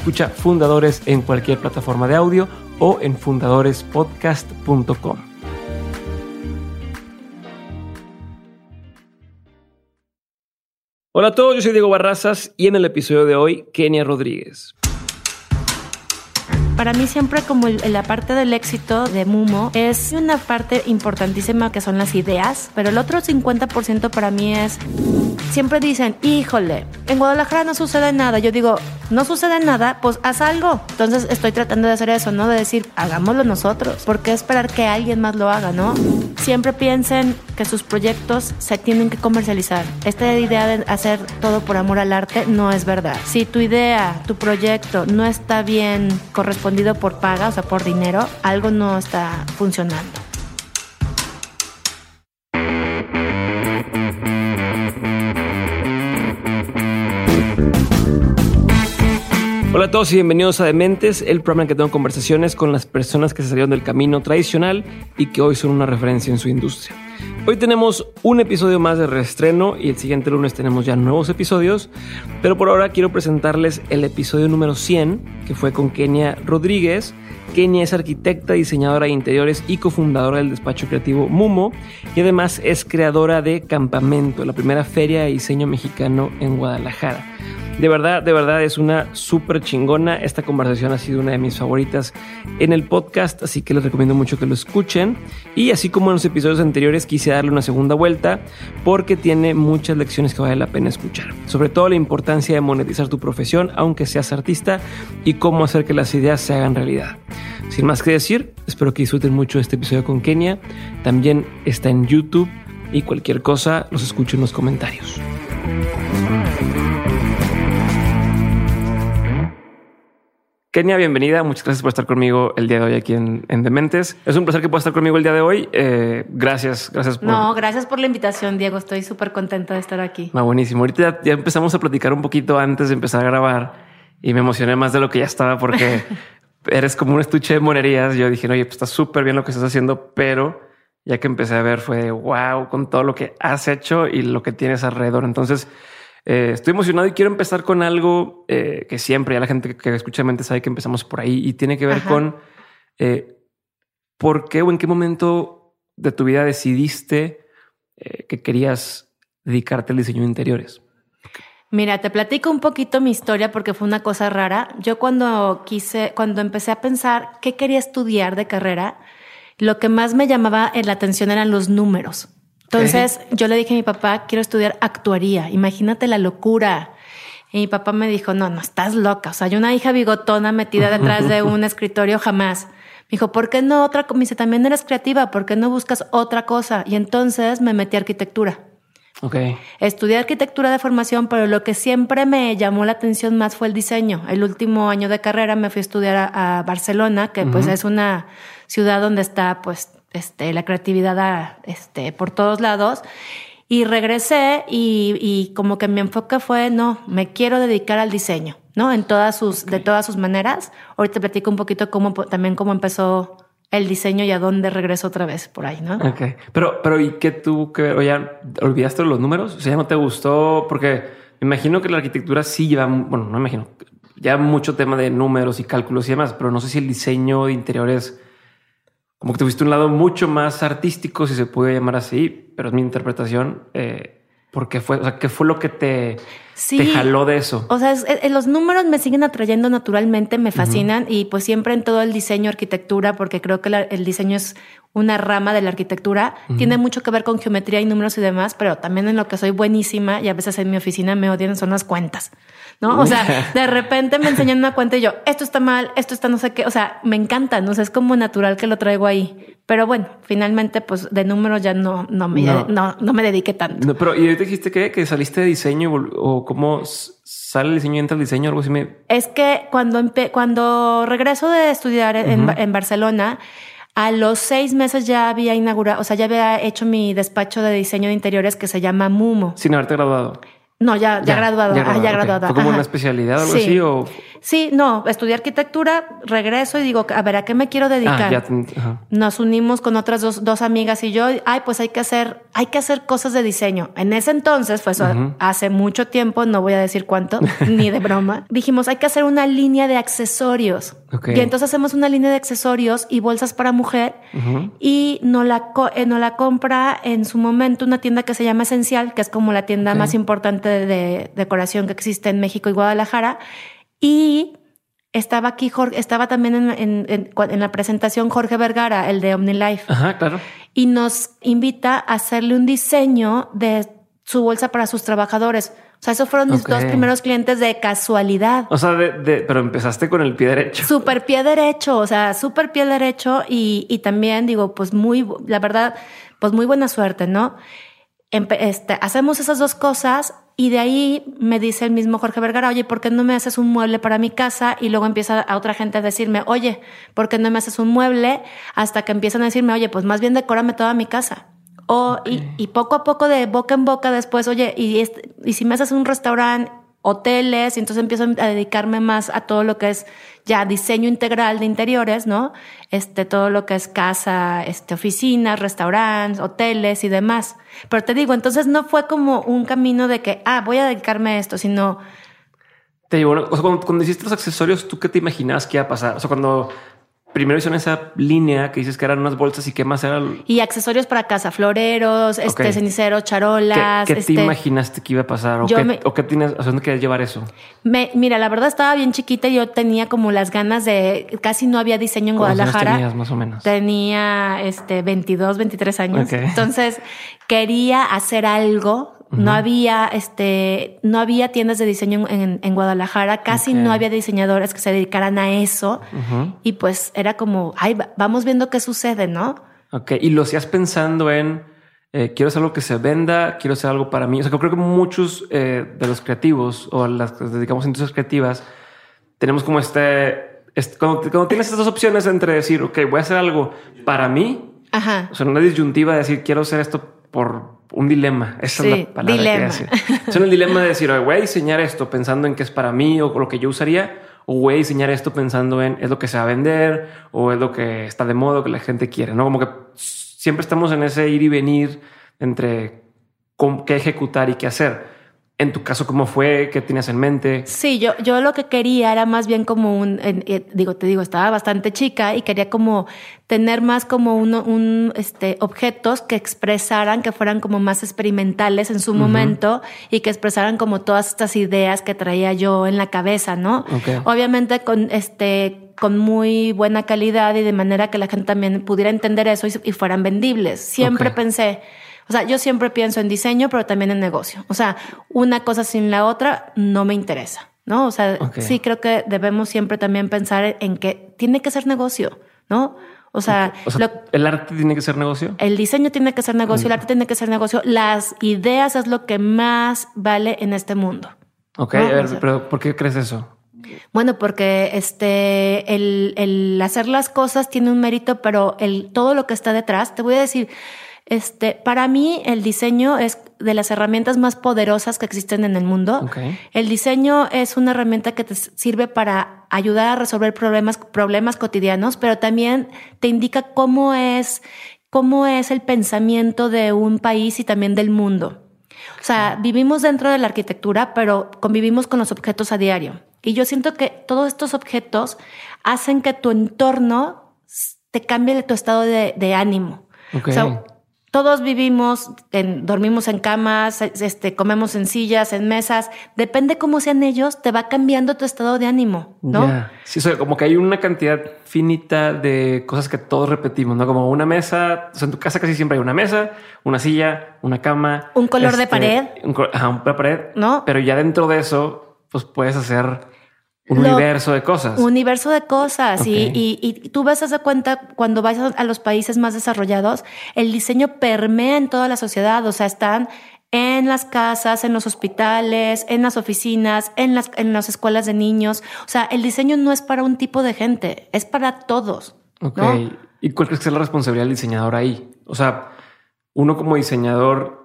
Escucha Fundadores en cualquier plataforma de audio o en fundadorespodcast.com. Hola a todos, yo soy Diego Barrazas y en el episodio de hoy, Kenia Rodríguez. Para mí siempre como la parte del éxito de Mumo es una parte importantísima que son las ideas, pero el otro 50% para mí es, siempre dicen, híjole, en Guadalajara no sucede nada. Yo digo, no sucede nada, pues haz algo. Entonces estoy tratando de hacer eso, ¿no? De decir, hagámoslo nosotros. ¿Por qué esperar que alguien más lo haga, no? Siempre piensen que sus proyectos se tienen que comercializar. Esta idea de hacer todo por amor al arte no es verdad. Si tu idea, tu proyecto no está bien por paga, o sea, por dinero, algo no está funcionando. A todos y bienvenidos a Dementes, el programa en que tengo conversaciones con las personas que se salieron del camino tradicional y que hoy son una referencia en su industria. Hoy tenemos un episodio más de reestreno y el siguiente lunes tenemos ya nuevos episodios, pero por ahora quiero presentarles el episodio número 100, que fue con Kenia Rodríguez. Kenia es arquitecta, diseñadora de interiores y cofundadora del despacho creativo Mumo y además es creadora de Campamento, la primera feria de diseño mexicano en Guadalajara. De verdad, de verdad es una súper chingona. Esta conversación ha sido una de mis favoritas en el podcast, así que les recomiendo mucho que lo escuchen. Y así como en los episodios anteriores, quise darle una segunda vuelta porque tiene muchas lecciones que vale la pena escuchar. Sobre todo la importancia de monetizar tu profesión, aunque seas artista, y cómo hacer que las ideas se hagan realidad. Sin más que decir, espero que disfruten mucho este episodio con Kenia. También está en YouTube y cualquier cosa los escucho en los comentarios. Kenia, bienvenida. Muchas gracias por estar conmigo el día de hoy aquí en, Dementes. Es un placer que puedas estar conmigo el día de hoy. Eh, gracias, gracias por... No, gracias por la invitación, Diego. Estoy súper contenta de estar aquí. No, buenísimo. Ahorita ya, empezamos a platicar un poquito antes de empezar a grabar y me emocioné más de lo que ya estaba porque eres como un estuche de monerías. Yo dije, oye, pues está súper bien lo que estás haciendo, pero ya que empecé a ver fue wow con todo lo que has hecho y lo que tienes alrededor. Entonces, eh, estoy emocionado y quiero empezar con algo eh, que siempre ya la gente que escucha mente sabe que empezamos por ahí y tiene que ver con eh, por qué o en qué momento de tu vida decidiste que querías dedicarte al diseño de interiores. Mira, te platico un poquito mi historia porque fue una cosa rara. Yo cuando quise, cuando empecé a pensar qué quería estudiar de carrera, lo que más me llamaba la atención eran los números. Entonces yo le dije a mi papá, quiero estudiar actuaría, imagínate la locura. Y mi papá me dijo, no, no, estás loca. O sea, hay una hija bigotona metida detrás de un escritorio jamás. Me dijo, ¿por qué no otra? Me dice, también eres creativa, ¿por qué no buscas otra cosa? Y entonces me metí a arquitectura. Ok. Estudié arquitectura de formación, pero lo que siempre me llamó la atención más fue el diseño. El último año de carrera me fui a estudiar a, Barcelona, que pues es una ciudad donde está pues este, la creatividad este, por todos lados. Y regresé y, como que mi enfoque fue, no, me quiero dedicar al diseño, ¿no? En todas sus, de todas sus maneras. Ahorita platico un poquito cómo, también cómo empezó el diseño y a dónde regreso otra vez por ahí, ¿no? Ok. Pero, pero ¿y qué tú que o ya olvidaste los números? O sea, ya no te gustó porque me imagino que la arquitectura sí lleva, bueno, no me imagino, ya mucho tema de números y cálculos y demás, pero no sé si el diseño de interiores como que tuviste un lado mucho más artístico, si se puede llamar así, pero es mi interpretación. Eh, ¿Por qué fue? O sea, ¿qué fue lo que te, Sí. te jaló de eso? O sea, es- los números me siguen atrayendo naturalmente, me fascinan y pues siempre en todo el diseño, arquitectura, porque creo que la- el diseño es una rama de la arquitectura, tiene mucho que ver con geometría y números y demás, pero también en lo que soy buenísima y a veces en mi oficina me odian son las cuentas, ¿no? O sea, de repente me enseñan una cuenta y yo, esto está mal, esto está no sé qué, o sea, me encantan, o sea, es como natural que lo traigo ahí. Pero bueno, finalmente pues de números ya no, no, me, No. no. No, me dediqué tanto. No, pero, ¿y ahorita dijiste que, que saliste de diseño o cómo sale el diseño y entra el diseño? Algo así me... Es que cuando, cuando regreso de estudiar en Barcelona, a los seis meses ya había inaugurado, o sea, ya había hecho mi despacho de diseño de interiores que se llama Mumo. Sin haberte graduado. No, ya, ya, graduado, ah, ya ok. graduada. ¿Fue como ajá. una especialidad o algo Sí. así? O... Sí, no, estudié arquitectura, regreso y digo, a ver, ¿a qué me quiero dedicar? Ah, ya. Nos unimos con otras dos, dos amigas y yo, ay, pues hay que hacer, hay que hacer cosas de diseño. En ese entonces, fue eso, Ujú. hace mucho tiempo, no voy a decir cuánto, ni de broma, dijimos, hay que hacer una línea de accesorios. Ok. Y entonces hacemos una línea de accesorios y bolsas para mujer y nos la, co- eh, nos la compra en su momento una tienda que se llama Esencial, que es como la tienda más importante de, de decoración que existe en México y Guadalajara. Y estaba aquí, Jorge, estaba también en, en- en- en la presentación Jorge Vergara, el de OmniLife, Ajá, claro. y nos invita a hacerle un diseño de su bolsa para sus trabajadores. O sea, esos fueron mis Ok. dos primeros clientes de casualidad. O sea, de, de- pero empezaste con el pie derecho. Súper pie derecho, o sea, súper pie derecho y, y también digo, pues muy, la verdad, pues muy buena suerte, ¿no? Empe- este, hacemos esas dos cosas y de ahí me dice el mismo Jorge Vergara, oye, ¿por qué no me haces un mueble para mi casa? Y luego empieza a otra gente a decirme, oye, ¿por qué no me haces un mueble? Hasta que empiezan a decirme, oye, pues más bien decórame toda mi casa. O, y, y poco a poco de boca en boca después, oye, y, este- y si me haces un restaurante, hoteles, y entonces empiezo a dedicarme más a todo lo que es ya diseño integral de interiores, ¿no? Este, todo lo que es casa, este, oficinas, restaurantes, hoteles y demás. Pero te digo, entonces no fue como un camino de que, ah, voy a dedicarme a esto, sino Te digo, o sea, cuando, cuando hiciste los accesorios, ¿tú qué te imaginabas que iba a pasar? O sea, cuando primero hicieron esa línea que dices que eran unas bolsas y qué más era. el- y accesorios para casa, floreros, este, ceniceros, ¿Qué, charolas. qué este, te imaginaste que iba a pasar? ¿O qué, me- o qué tienes, o sea, dónde querías llevar eso? Me, mira, la verdad estaba bien chiquita y yo tenía como las ganas de, casi no había diseño en ¿Cuántos años Guadalajara. tenías más o menos? Tenía este 22, 23 años. Entonces quería hacer algo. No había este, no había tiendas de diseño en, en- en Guadalajara, casi no había diseñadores que se dedicaran a eso. Y pues era como, ay, va- vamos viendo qué sucede, ¿no? Ok, y lo hacías pensando en eh, quiero hacer algo que se venda, quiero hacer algo para mí. O sea, creo que muchos eh, de los creativos o las que nos dedicamos a industrias creativas tenemos como este, este- cuando, cuando tienes estas dos opciones entre decir, ok, voy a hacer algo para mí, Ajá. o sea, una disyuntiva de decir quiero hacer esto por un dilema. Esa es Sí, la palabra dilema. que decir. Es el dilema de decir, "Oye, voy a diseñar esto pensando en que es para mí o lo que yo usaría, o voy a diseñar esto pensando en es lo que se va a vender o es lo que está de moda que la gente quiere. No como que siempre estamos en ese ir y venir entre qué ejecutar y qué hacer. En tu caso, ¿cómo fue? ¿Qué tienes en mente? Sí, yo, yo lo que quería era más bien como un, eh, digo, te digo, estaba bastante chica y quería como tener más como uno, un, este, objetos que expresaran, que fueran como más experimentales en su momento y que expresaran como todas estas ideas que traía yo en la cabeza, ¿no? Obviamente con este, con muy buena calidad y de manera que la gente también pudiera entender eso y, y fueran vendibles. Siempre pensé, o sea, yo siempre pienso en diseño, pero también en negocio. O sea, una cosa sin la otra no me interesa, ¿no? O sea, sí creo que debemos siempre también pensar en que tiene que ser negocio, ¿no? O sea, O sea, lo- ¿el arte tiene que ser negocio? el diseño tiene que ser negocio, el arte tiene que ser negocio, las ideas es lo que más vale en este mundo. Ok, No, a ver, o sea- pero ¿por qué crees eso? Bueno, porque este el, el hacer las cosas tiene un mérito, pero el todo lo que está detrás, te voy a decir, este, para mí el diseño es de las herramientas más poderosas que existen en el mundo. El diseño es una herramienta que te sirve para ayudar a resolver problemas, problemas cotidianos, pero también te indica cómo es, cómo es el pensamiento de un país y también del mundo. O sea, vivimos dentro de la arquitectura, pero convivimos con los objetos a diario. Y yo siento que todos estos objetos hacen que tu entorno te cambie tu estado de, de ánimo. Ok. O sea, todos vivimos, en, dormimos en camas, este, comemos en sillas, en mesas. Depende cómo sean ellos, te va cambiando tu estado de ánimo, ¿no? Sí, o sea, como que hay una cantidad finita de cosas que todos repetimos, ¿no? Como una mesa, o sea, en tu casa casi siempre hay una mesa, una silla, una cama. Un color de este, pared. Un, ajá, un pared. No. Pero ya dentro de eso, pues puedes hacer un universo de cosas. Un universo de cosas. Y, y, tú vas a hacer cuenta cuando vas a los países más desarrollados, el diseño permea en toda la sociedad. O sea, están en las casas, en los hospitales, en las oficinas, en las, en las escuelas de niños. O sea, el diseño no es para un tipo de gente, es para todos. Ok. ¿Y cuál crees que es la responsabilidad del diseñador ahí? O sea, uno como diseñador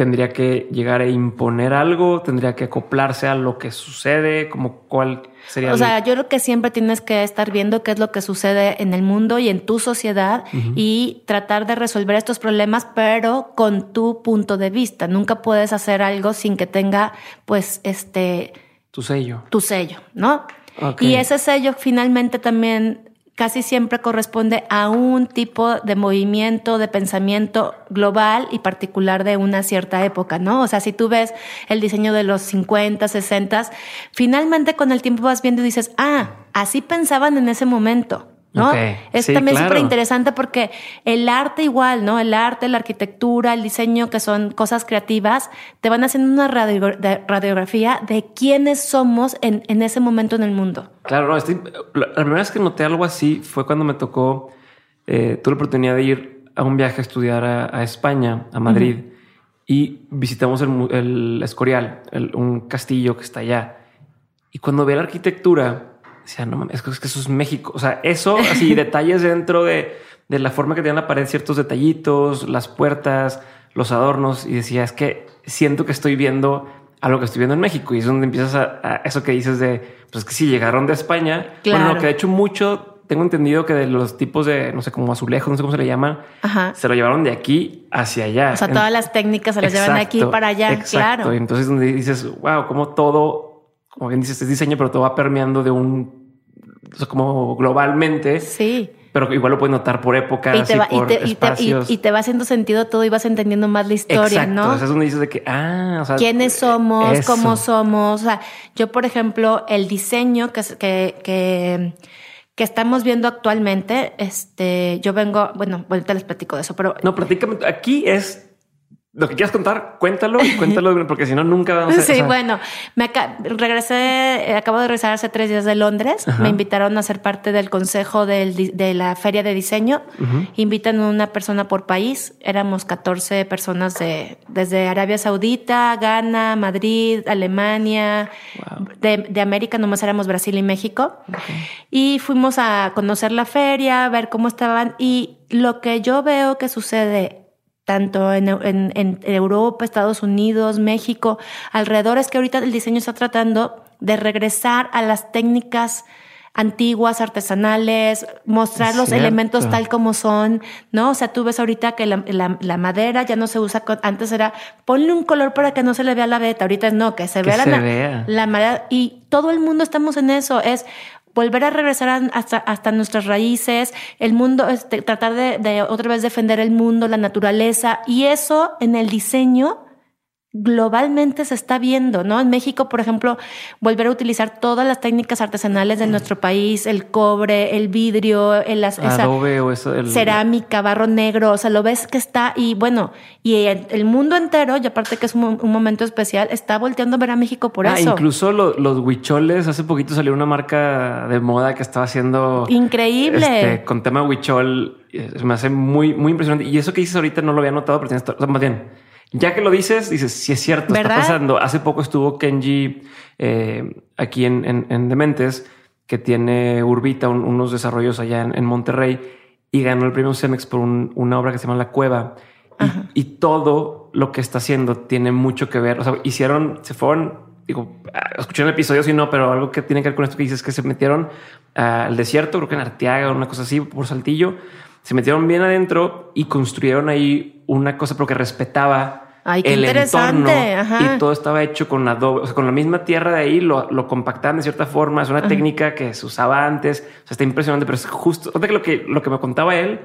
tendría que llegar a imponer algo, tendría que acoplarse a lo que sucede, como cuál sería. O sea, yo creo que siempre tienes que estar viendo qué es lo que sucede en el mundo y en tu sociedad y tratar de resolver estos problemas, pero con tu punto de vista. Nunca puedes hacer algo sin que tenga, pues, este. Tu sello. Tu sello, ¿no? Y ese sello finalmente también casi siempre corresponde a un tipo de movimiento, de pensamiento global y particular de una cierta época, ¿no? O sea, si tú ves el diseño de los 50, 60, finalmente con el tiempo vas viendo y dices, ah, así pensaban en ese momento. ¿No? Es también súper interesante porque el arte igual, ¿no? El arte, la arquitectura, el diseño, que son cosas creativas, te van haciendo una radiografía de quiénes somos en, en, ese momento en el mundo. Claro, no, la primera vez que noté algo así fue cuando me tocó, eh, tuve la oportunidad de ir a un viaje a estudiar a, España, a Madrid, y visitamos el, el Escorial, un castillo que está allá. Y cuando ve la arquitectura, decía, no mames, es que eso es México. O sea, eso, así detalles dentro de, de la forma que tiene la pared, ciertos detallitos, las puertas, los adornos. Y decía, es que siento que estoy viendo algo que estoy viendo en México. Y es donde empiezas a, eso que dices de, pues que si llegaron de España. Bueno, que de hecho mucho tengo entendido que de los tipos de, no sé, como azulejos, no sé cómo se le llaman, se lo llevaron de aquí hacia allá. O sea, todas las técnicas se las llevan de aquí para allá. Exacto. Claro. Y entonces donde dices, wow, como todo, como bien dices, es diseño, pero todo va permeando de un como globalmente. Sí. Pero igual lo puedes notar por épocas y, te va, y, te, y, te, va haciendo sentido todo y vas entendiendo más la historia, ¿no? Entonces es donde dices de que, ah, o sea, quiénes somos, cómo somos. O sea, yo, por ejemplo, el diseño que, que, que, que estamos viendo actualmente, este, yo vengo, bueno, ahorita les platico de eso, pero. No, platícame. Aquí es lo que quieras contar, cuéntalo cuéntalo porque si no, nunca vamos a... Sí, bueno, me regresé, eh, acabo de regresar hace tres días de Londres. Me invitaron a ser parte del consejo de la feria de diseño. Invitan a una persona por país. Éramos 14 personas de, desde Arabia Saudita, Ghana, Madrid, Alemania. De, América nomás éramos Brasil y México. Y fuimos a conocer la feria, a ver cómo estaban. Y lo que yo veo que sucede tanto en, Europa, Estados Unidos, México, alrededor, es que ahorita el diseño está tratando de regresar a las técnicas antiguas, artesanales, mostrar los elementos tal como son, ¿no? O sea, tú ves ahorita que la, madera ya no se usa, antes era ponle un color para que no se le vea la veta, ahorita es no, que se vea, la, la madera y todo el mundo estamos en eso, es volver a regresar hasta, hasta nuestras raíces, el mundo, este, tratar de, de otra vez defender el mundo, la naturaleza, y eso en el diseño globalmente se está viendo, ¿no? En México, por ejemplo, volver a utilizar todas las técnicas artesanales de nuestro país, el cobre, el vidrio, el Adobe o eso, cerámica, barro negro, o sea, lo ves que está y bueno, y el, mundo entero, y aparte que es un, momento especial, está volteando a ver a México por ah, eso. Incluso los huicholes, hace poquito salió una marca de moda que estaba haciendo increíble este, con tema huichol, me hace muy muy impresionante y eso que dices ahorita no lo había notado, pero tienes, o sea, más bien ya que lo dices, dices, si es cierto, está pasando. Hace poco estuvo Kenji eh, aquí en, en, Dementes, que tiene Urbita, unos desarrollos allá en, Monterrey, y ganó el premio Cemex por una obra que se llama La Cueva. Y, todo lo que está haciendo tiene mucho que ver. O sea, hicieron, se fueron, digo, ah, escuché el episodio, si no, pero algo que tiene que ver con esto que dices que se metieron al desierto, creo que en Arteaga, una cosa así, por Saltillo se metieron bien adentro y construyeron ahí una cosa, pero que respetaba el entorno y todo estaba hecho con adobe, o sea, con la misma tierra de ahí, lo, lo compactaban de cierta forma. Es una técnica que se usaba antes. O sea, está impresionante, pero es justo. Que lo que lo que me contaba él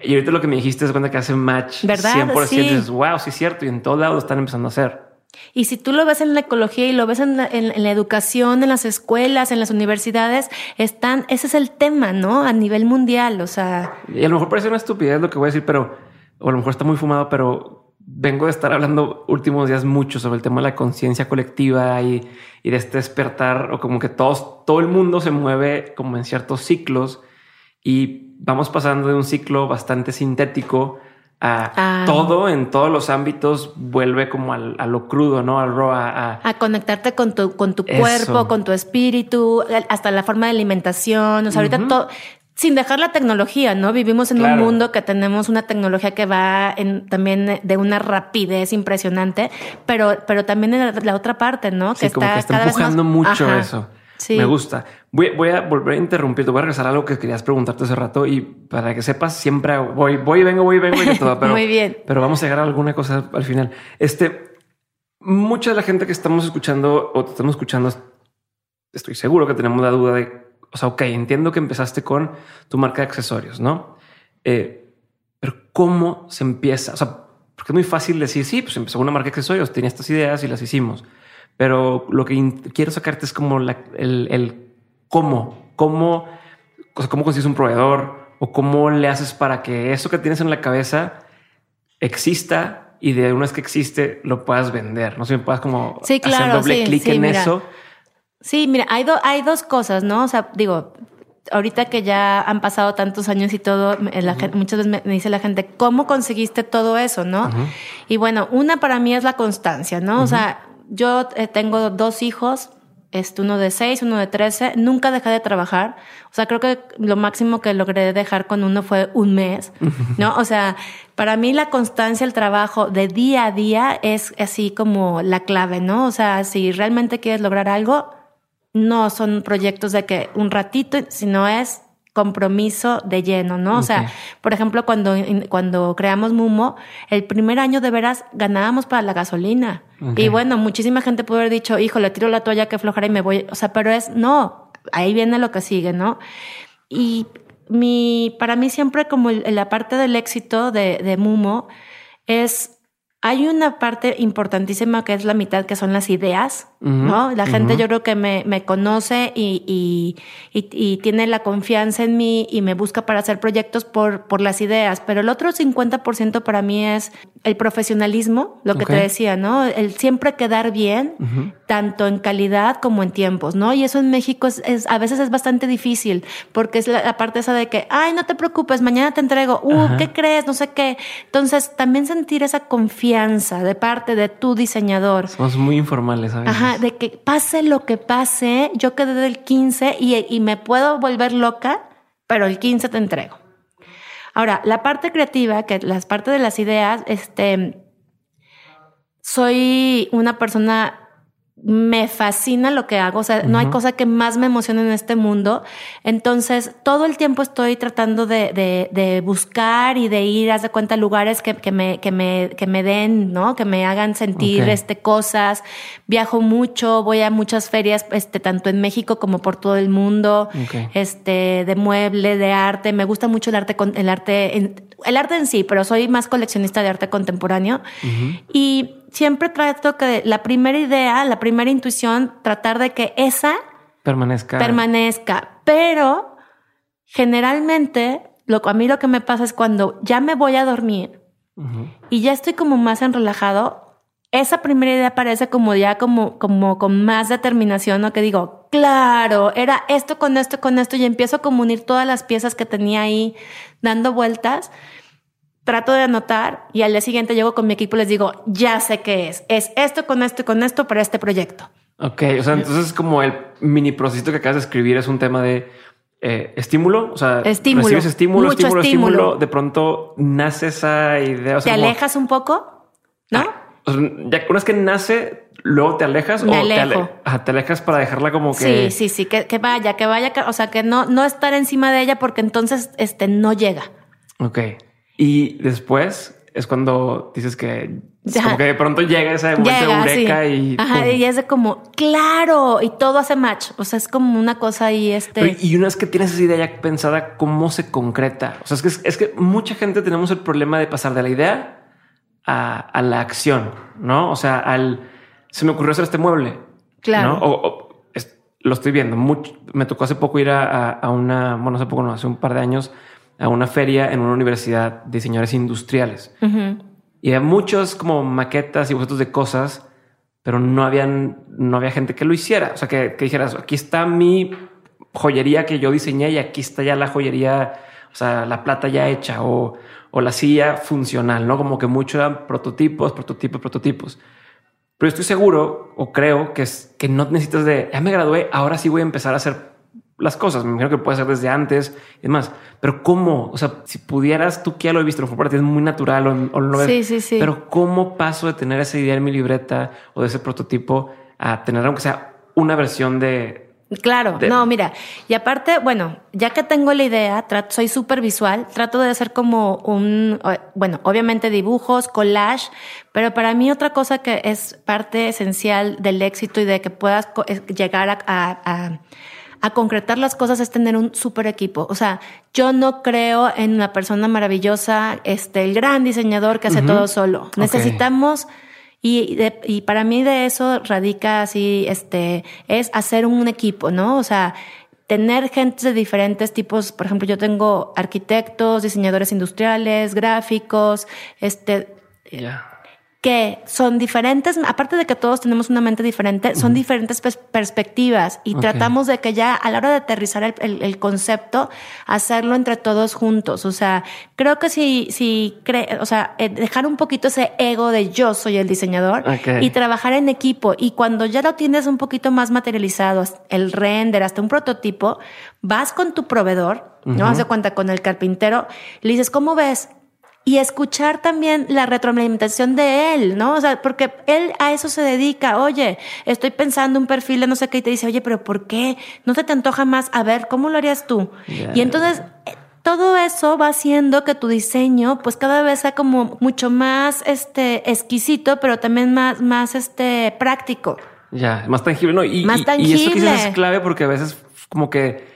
Y ahorita lo que me dijiste es cuenta que hace match ¿Verdad? 100%. Sí. Dices, wow, sí es cierto. Y en todos lados lo están empezando a hacer. Y si tú lo ves en la ecología y lo ves en la, en- la educación, en las escuelas, en las universidades, están, ese es el tema, ¿no? A nivel mundial, o sea, Y a lo mejor parece una estupidez lo que voy a decir, pero a lo mejor está muy fumado, pero vengo de estar hablando últimos días mucho sobre el tema de la conciencia colectiva y, y de este despertar o como que todos, todo el mundo se mueve como en ciertos ciclos y vamos pasando de un ciclo bastante sintético a Ah. todo en todos los ámbitos vuelve como al- a lo crudo, no al raw, a, conectarte con tu, con tu Eso. cuerpo, con tu espíritu, hasta la forma de alimentación. O sea, ahorita todo, sin dejar la tecnología, ¿no? Vivimos en Claro. un mundo que tenemos una tecnología que va en, también de una rapidez impresionante, pero, pero también en la, la otra parte, ¿no? Sí, como que está cada vez más- empujando mucho Ajá. eso. Sí. Me gusta. Voy, voy a volver a interrumpir. Te voy a regresar a algo que querías preguntarte hace rato y para que sepas, siempre voy, voy, vengo, voy, vengo y todo. Pero, Muy bien. Pero vamos a llegar a alguna cosa al final. Este, mucha de la gente que estamos escuchando o te estamos escuchando, estoy seguro que tenemos la duda de, o sea, ok, entiendo que empezaste con tu marca de accesorios, ¿no? Eh, pero ¿cómo se empieza? O sea, porque es muy fácil decir, sí, pues empezó una marca de accesorios, tenía estas ideas y las hicimos. Pero lo que quiero sacarte es como la- el, el cómo, cómo, o sea, cómo consigues un proveedor o cómo le haces para que eso que tienes en la cabeza exista y de una vez que existe lo puedas vender. No sé si me puedas como Sí, hacer claro, doble sí, clic sí, en mira. eso. Sí, mira, hay, do- hay dos cosas, ¿no? O sea, digo, ahorita que ya han pasado tantos años y todo, la gente- muchas veces me, me dice la gente, ¿cómo conseguiste todo eso, no? Y bueno, una para mí es la constancia, ¿no? O sea, yo eh, tengo dos hijos, este, uno de seis, uno de trece, nunca dejé de trabajar. O sea, creo que lo máximo que logré dejar con uno fue un mes, ¿no? O sea, para mí la constancia, el trabajo de día a día es así como la clave, ¿no? O sea, si realmente quieres lograr algo, no son proyectos de que un ratito, sino es compromiso de lleno, ¿no? O sea, por ejemplo, cuando, cuando creamos Mumo, el primer año de veras ganábamos para la gasolina. Y bueno, muchísima gente puede haber dicho, hijo, le tiro la toalla que flojera y me voy. O sea, pero es, no, ahí viene lo que sigue, ¿no? Y mi, para mí siempre como la parte del éxito de, de Mumo es, hay una parte importantísima que es la mitad, que son las ideas, ¿no? La gente yo creo que me, me conoce y, y, y- y tiene la confianza en mí y me busca para hacer proyectos por, por las ideas, pero el otro 50% para mí es el profesionalismo, lo que te decía, ¿no? El siempre quedar bien, tanto en calidad como en tiempos, ¿no? Y eso en México es, es- a veces es bastante difícil, porque es la, la parte esa de que, ay, no te preocupes, mañana te entrego, uh. ¿qué crees? No sé qué. Entonces, también sentir esa confianza de parte de tu diseñador. Somos muy informales, ¿sabes? Ajá, de que pase lo que pase, yo quedé del 15 y, y me puedo volver loca, pero el 15 te entrego. Ahora, la parte creativa, que las partes de las ideas, este, soy una persona, me fascina lo que hago, o sea, no hay cosa que más me emocione en este mundo. Entonces, todo el tiempo estoy tratando de, de, de buscar y de ir, haz de cuenta, lugares que, que, me, que, me, que me den, ¿no? Que me hagan sentir este, cosas. Viajo mucho, voy a muchas ferias, este, tanto en México como por todo el mundo, este, de mueble, de arte. Me gusta mucho el arte, con- el arte, en, el arte en sí, pero soy más coleccionista de arte contemporáneo. Y siempre trato que la primera idea, la primera intuición, tratar de que esa Permanezca. permanezca. Pero generalmente, lo, a mí lo que me pasa es cuando ya me voy a dormir y ya estoy como más en relajado, esa primera idea parece como ya como, como con más determinación, ¿no? Que digo, claro, era esto con esto, con esto, y empiezo a como unir todas las piezas que tenía ahí dando vueltas. Trato de anotar y al día siguiente llego con mi equipo y les digo, ya sé qué es. Es esto con esto y con esto para este proyecto. Ok, o sea, entonces como el mini proceso que acabas de escribir es un tema de eh, estímulo, o sea, Estímulo. recibes estímulo, Mucho estímulo, estímulo, estímulo. de pronto nace esa idea. o sea, ¿Te como- alejas un poco? ¿No? o sea, ya una vez que nace, luego te alejas Me o te, ale- ajá, te alejas para dejarla como que Sí, sí, sí, que, que vaya, que vaya, que- o sea, que no, no estar encima de ella porque entonces este, no llega. Ok. Y después es cuando dices que como que de pronto llega ese momento de eureka y. Ajá, y es de como, claro, y todo hace match. O sea, es como una cosa ahí. Este. y una vez que tienes esa idea ya pensada, ¿cómo se concreta? O sea, es que, es que mucha gente tenemos el problema de pasar de la idea a, la acción, ¿no? O sea, al se me ocurrió hacer este mueble. Claro. O, lo estoy viendo. Mucho, me tocó hace poco ir a, una, bueno, hace poco, no, hace un par de años, a una feria en una universidad de diseñadores industriales. Y había muchos como maquetas y bocetos de cosas, pero no habían, no había gente que lo hiciera. O sea, que, que dijeras, aquí está mi joyería que yo diseñé y aquí está ya la joyería, o sea, la plata ya hecha o, o la silla funcional, ¿no? Como que mucho eran prototipos, prototipos, prototipos. Pero estoy seguro o creo que es que no necesitas de ya me gradué, ahora sí voy a empezar a hacer las cosas. Me imagino que puede ser desde antes y demás. Pero cómo, o sea, si pudieras, tú que ya lo he visto, lo para ti es muy natural o, no Sí, sí, sí. Pero cómo paso de tener esa idea en mi libreta o de ese prototipo a tener aunque sea una versión de, Claro, no, mira, y aparte, bueno, ya que tengo la idea, soy súper visual, trato de hacer como un, bueno, obviamente dibujos, collage, pero para mí otra cosa que es parte esencial del éxito y de que puedas llegar a, a, a concretar las cosas es tener un súper equipo. O sea, yo no creo en una persona maravillosa, este, el gran diseñador que hace todo solo. Necesitamos y, y para mí de eso radica así, este, es hacer un equipo, ¿no? O sea, tener gente de diferentes tipos, por ejemplo, yo tengo arquitectos, diseñadores industriales, gráficos, este, que son diferentes, aparte de que todos tenemos una mente diferente, son diferentes perspectivas y tratamos de que ya a la hora de aterrizar el, el, concepto, hacerlo entre todos juntos. O sea, creo que si, si cree, o sea, eh, dejar un poquito ese ego de yo soy el diseñador y trabajar en equipo. Y cuando ya lo tienes un poquito más materializado, el render, hasta un prototipo, vas con tu proveedor, no hace cuenta con el carpintero, le dices, ¿cómo ves? Y escuchar también la retroalimentación de él, ¿no? O sea, porque él a eso se dedica. Oye, estoy pensando un perfil de no sé qué y te dice, oye, pero ¿por qué? ¿No te, te antoja más? A ver, ¿cómo lo harías tú? Y entonces todo eso va haciendo que tu diseño pues cada vez sea como mucho más este exquisito, pero también más, más este práctico. Ya, más tangible, ¿no? Y, más tangible. y eso quizás es clave porque a veces como que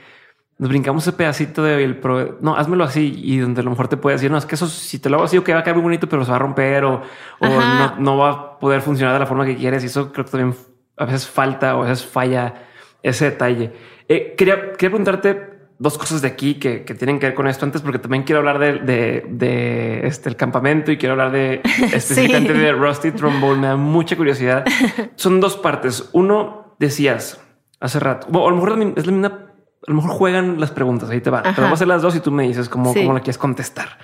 nos brincamos ese pedacito de el pro, no, házmelo así y donde a lo mejor te puede decir, no, es que eso si te lo hago así, ok, va a quedar muy bonito, pero se va a romper o, no, no, va a poder funcionar de la forma que quieres. Y eso creo que también a veces falta o a veces falla ese detalle. Eh, quería, quería preguntarte dos cosas de aquí que, que, tienen que ver con esto antes, porque también quiero hablar de, de, de este, el campamento y quiero hablar de específicamente de Rusty Trombone. Me da mucha curiosidad. Son dos partes. Uno, decías hace rato, o a lo mejor es la misma a lo mejor juegan las preguntas, ahí te va. Pero vamos a hacer las dos y tú me dices cómo, cómo la quieres contestar.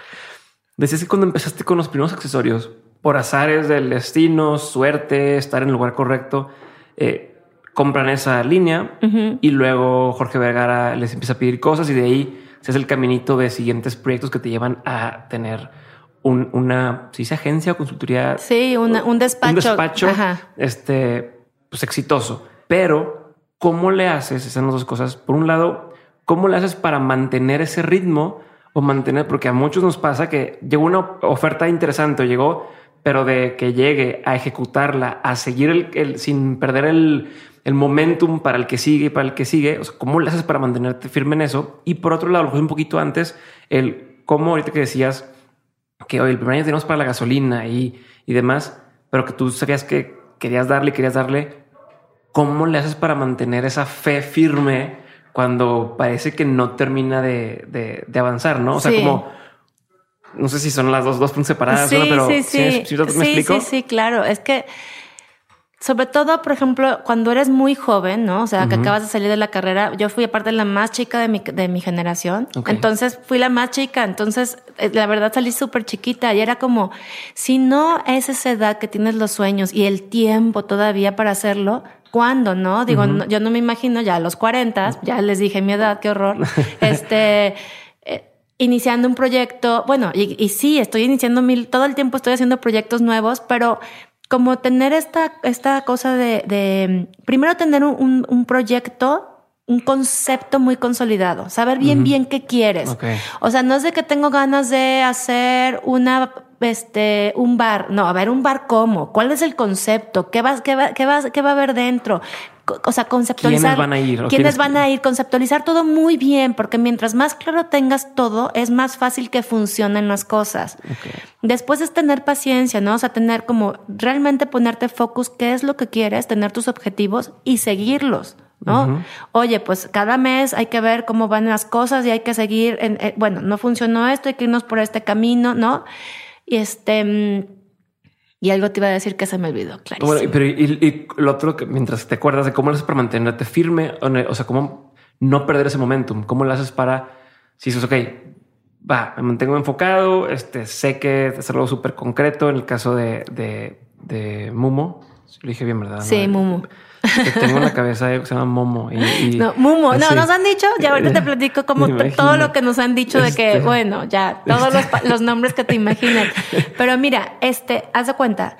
Decías que cuando empezaste con los primeros accesorios, por azares del destino, suerte, estar en el lugar correcto, eh, compran esa línea y luego Jorge Vergara les empieza a pedir cosas y de ahí se hace el caminito de siguientes proyectos que te llevan a tener una, si dice agencia o consultoría. Sí, un despacho. Un despacho, este, pues exitoso. Pero ¿cómo le haces? Esas dos cosas. Por un lado, ¿cómo le haces para mantener ese ritmo o mantener? Porque a muchos nos pasa que llegó una oferta interesante llegó, pero de que llegue a ejecutarla, a seguir el, sin perder el, el, momentum para el que sigue y para el que sigue. O sea, ¿cómo le haces para mantenerte firme en eso? Y por otro lado, lo un poquito antes, el cómo ahorita que decías que hoy el primer año tenemos para la gasolina y, y demás, pero que tú sabías que querías darle, querías darle ¿cómo le haces para mantener esa fe firme cuando parece que no termina de, avanzar? No, o sea, como no sé si son las dos, dos puntos separadas, pero sí, sí, sí. ¿me explico? sí, sí, claro. Es que sobre todo, por ejemplo, cuando eres muy joven, ¿no? O sea, que acabas de salir de la carrera, yo fui aparte la más chica de mi, de mi generación. Entonces fui la más chica. Entonces, eh, la verdad salí súper chiquita y era como, si no es esa edad que tienes los sueños y el tiempo todavía para hacerlo, ¿cuándo, no? Digo, yo no me imagino ya a los 40, ya les dije mi edad, qué horror. este, eh, iniciando un proyecto, bueno, y, y, sí, estoy iniciando mil, todo el tiempo estoy haciendo proyectos nuevos, pero como tener esta, esta cosa de, de primero tener un, un, proyecto un concepto muy consolidado, saber bien, bien qué quieres. O sea, no es de que tengo ganas de hacer una este, un bar. No, a ver, un bar cómo, cuál es el concepto, qué va, qué va, qué va, qué va a haber dentro. O sea, conceptualizar. ¿Quiénes van a ir? ¿Quiénes, ¿Quiénes van a ir? Conceptualizar todo muy bien, porque mientras más claro tengas todo, es más fácil que funcionen las cosas. Okay. Después es tener paciencia, ¿no? O sea, tener como realmente ponerte focus, qué es lo que quieres, tener tus objetivos y seguirlos. ¿no? Oye, pues cada mes hay que ver cómo van las cosas y hay que seguir, en, eh, bueno, no funcionó esto, hay que irnos por este camino, ¿no? Y este, mm, y algo te iba a decir que se me olvidó, claro. Bueno, pero y, lo otro que mientras te acuerdas de cómo lo haces para mantenerte firme, o sea, cómo no perder ese momentum, cómo lo haces para, si dices, ok, va, me mantengo enfocado, este, sé que es algo súper concreto en el caso de, de, de Mumo, lo dije bien, ¿verdad? Sí, Mumo tengo en la cabeza que se llama Momo. Y, no, Mumo. No, nos han dicho, ya ahorita te platico como todo lo que nos han dicho de que, este, bueno, ya, todos los, este. los, nombres que te imaginas. Pero mira, este, haz de cuenta.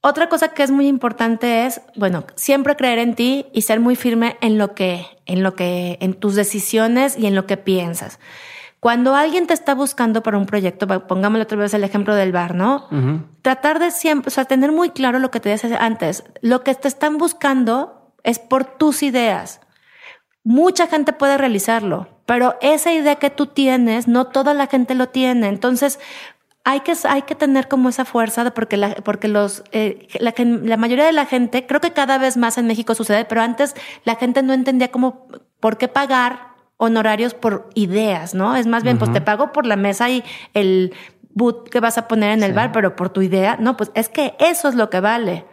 Otra cosa que es muy importante es, bueno, siempre creer en ti y ser muy firme en lo que, en lo que, en tus decisiones y en lo que piensas. Cuando alguien te está buscando para un proyecto, pongámosle otra vez el ejemplo del bar, ¿no? Tratar de siempre, o sea, tener muy claro lo que te decía antes. Lo que te están buscando es por tus ideas. Mucha gente puede realizarlo, pero esa idea que tú tienes, no toda la gente lo tiene. Entonces, hay que, hay que tener como esa fuerza porque la, porque los, eh, la, la, mayoría de la gente, creo que cada vez más en México sucede, pero antes la gente no entendía cómo, por qué pagar honorarios por ideas, ¿no? Es más bien, pues te pago por la mesa y el boot que vas a poner en el bar, pero por tu idea, no, pues es que eso es lo que vale.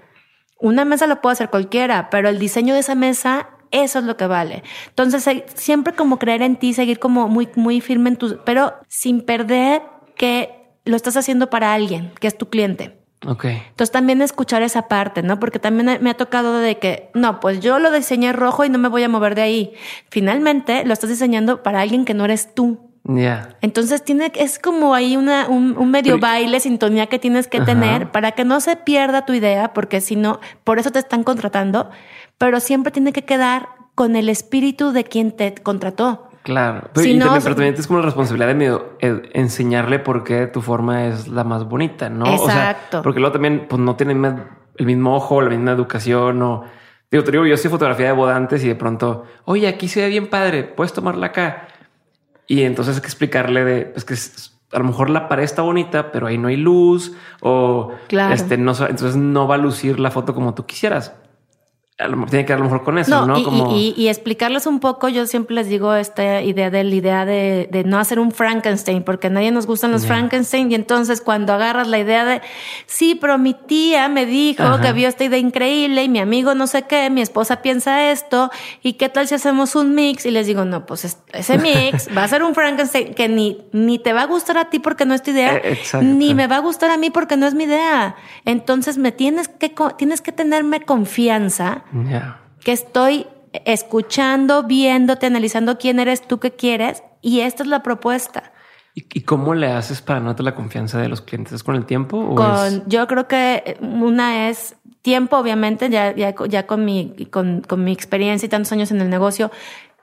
Una mesa lo puede hacer cualquiera, pero el diseño de esa mesa, eso es lo que vale. Entonces, siempre como creer en ti, seguir como muy, muy firme en tu, pero sin perder que lo estás haciendo para alguien, que es tu cliente. Ok. Entonces también escuchar esa parte, ¿no? Porque también me ha tocado de que, no, pues yo lo diseñé rojo y no me voy a mover de ahí. Finalmente lo estás diseñando para alguien que no eres tú. Ya. Entonces tiene, es como ahí una, un, medio baile, sintonía que tienes que tener para que no se pierda tu idea, porque si no, por eso te están contratando, pero siempre tiene que quedar con el espíritu de quien te contrató. Claro, pero, y también, pero también es como la responsabilidad de medio, eh, enseñarle por qué tu forma es la más bonita, ¿no? Exacto. porque luego también pues, no tienen el mismo ojo, la misma educación o... Digo, te digo, yo soy fotografía de bodantes y de pronto, oye, aquí se ve bien padre, puedes tomarla acá. Y entonces hay que explicarle de, pues que a lo mejor la pared está bonita, pero ahí no hay luz o este no, entonces no va a lucir la foto como tú quisieras tiene que ver a lo mejor con eso, ¿no? Y, explicarles un poco, yo siempre les digo esta idea de la idea de, no hacer un Frankenstein, porque a nadie nos gustan los Frankenstein, y entonces cuando agarras la idea de, sí, pero mi tía me dijo que vio esta idea increíble y mi amigo no sé qué, mi esposa piensa esto, y qué tal si hacemos un mix, y les digo, no, pues ese mix va a ser un Frankenstein que ni, ni te va a gustar a ti porque no es tu idea, eh, ni me va a gustar a mí porque no es mi idea. Entonces me tienes que, tienes que tenerme confianza que estoy escuchando, viéndote, analizando quién eres tú, qué quieres, y esta es la propuesta. ¿Y, cómo le haces para no la confianza de los clientes? ¿Es con el tiempo? con, Yo creo que una es tiempo, obviamente, ya, ya, ya con, mi, con, con mi experiencia y tantos años en el negocio,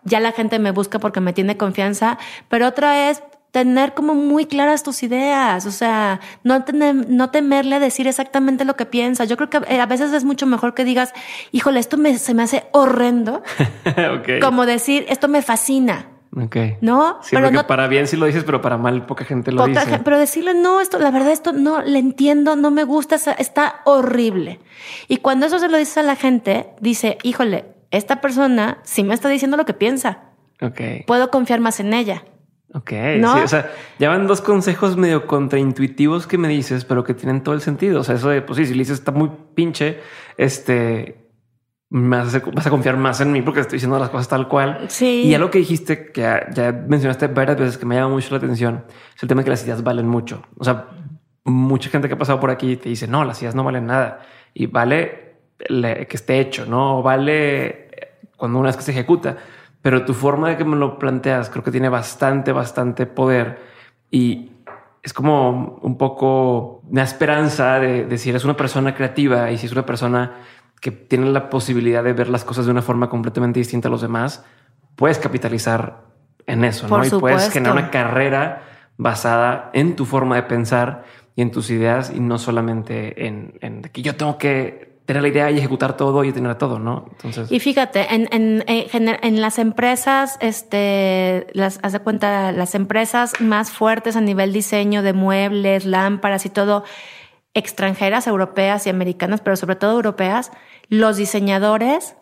ya la gente me busca porque me tiene confianza, pero otra es tener como muy claras tus ideas, o sea, no, no temerle a decir exactamente lo que piensas. Yo creo que eh, a veces es mucho mejor que digas, híjole, esto me, se me hace horrendo, como decir, esto me fascina. Ok. ¿No? pero no, para bien sí lo dices, pero para mal poca gente lo dice. pero decirle, no, esto, la verdad, esto no le entiendo, no me gusta, está horrible. Y cuando eso se lo dices a la gente, dice, híjole, esta persona sí me está diciendo lo que piensa. Ok. Puedo confiar más en ella. Ok, sí, o sea, ya van dos consejos medio contraintuitivos que me dices, pero que tienen todo el sentido. O sea, eso de, pues sí, si le dices está muy pinche, este, vas a, confiar más en mí porque estoy diciendo las cosas tal cual. Sí. Y algo que dijiste, que ya, mencionaste varias veces que me llama mucho la atención, es el tema de que las ideas valen mucho. O sea, mucha gente que ha pasado por aquí te dice, no, las ideas no valen nada. Y vale que esté hecho, ¿no? Vale cuando una vez que se ejecuta pero tu forma de que me lo planteas creo que tiene bastante, bastante poder y es como un poco una esperanza de, si eres una persona creativa y si es una persona que tiene la posibilidad de ver las cosas de una forma completamente distinta a los demás, puedes capitalizar en eso, ¿no? Y puedes generar una carrera basada en tu forma de pensar y en tus ideas y no solamente en, en que yo tengo que tener la idea y ejecutar todo y tener todo, ¿no? Entonces. Y fíjate, en, en, en, las empresas, este, las, haz de cuenta, las empresas más fuertes a nivel diseño de muebles, lámparas y todo, extranjeras, europeas y americanas, pero sobre todo europeas, los diseñadores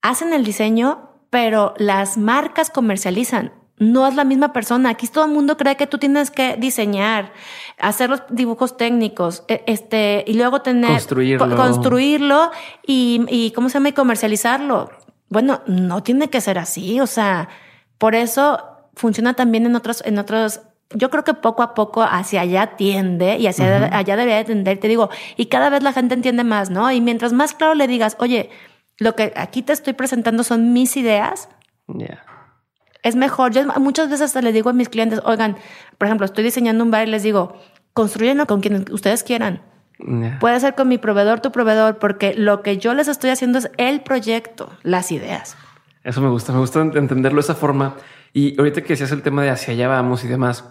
hacen el diseño, pero las marcas comercializan no es la misma persona. Aquí todo el mundo cree que tú tienes que diseñar, hacer los dibujos técnicos, e, este, y luego tener construirlo, construirlo y, y cómo se llama y comercializarlo. Bueno, no tiene que ser así. O sea, por eso funciona también en otros, en otros. Yo creo que poco a poco hacia allá tiende y hacia allá debería de tender. Te digo, y cada vez la gente entiende más, ¿no? Y mientras más claro le digas, oye, lo que aquí te estoy presentando son mis ideas. Ya es mejor. Yo muchas veces hasta le digo a mis clientes, oigan, por ejemplo, estoy diseñando un bar y les digo, construyenlo con quien ustedes quieran. Puede ser con mi proveedor, tu proveedor, porque lo que yo les estoy haciendo es el proyecto, las ideas. Eso me gusta, me gusta entenderlo de esa forma. Y ahorita que decías el tema de hacia allá vamos y demás,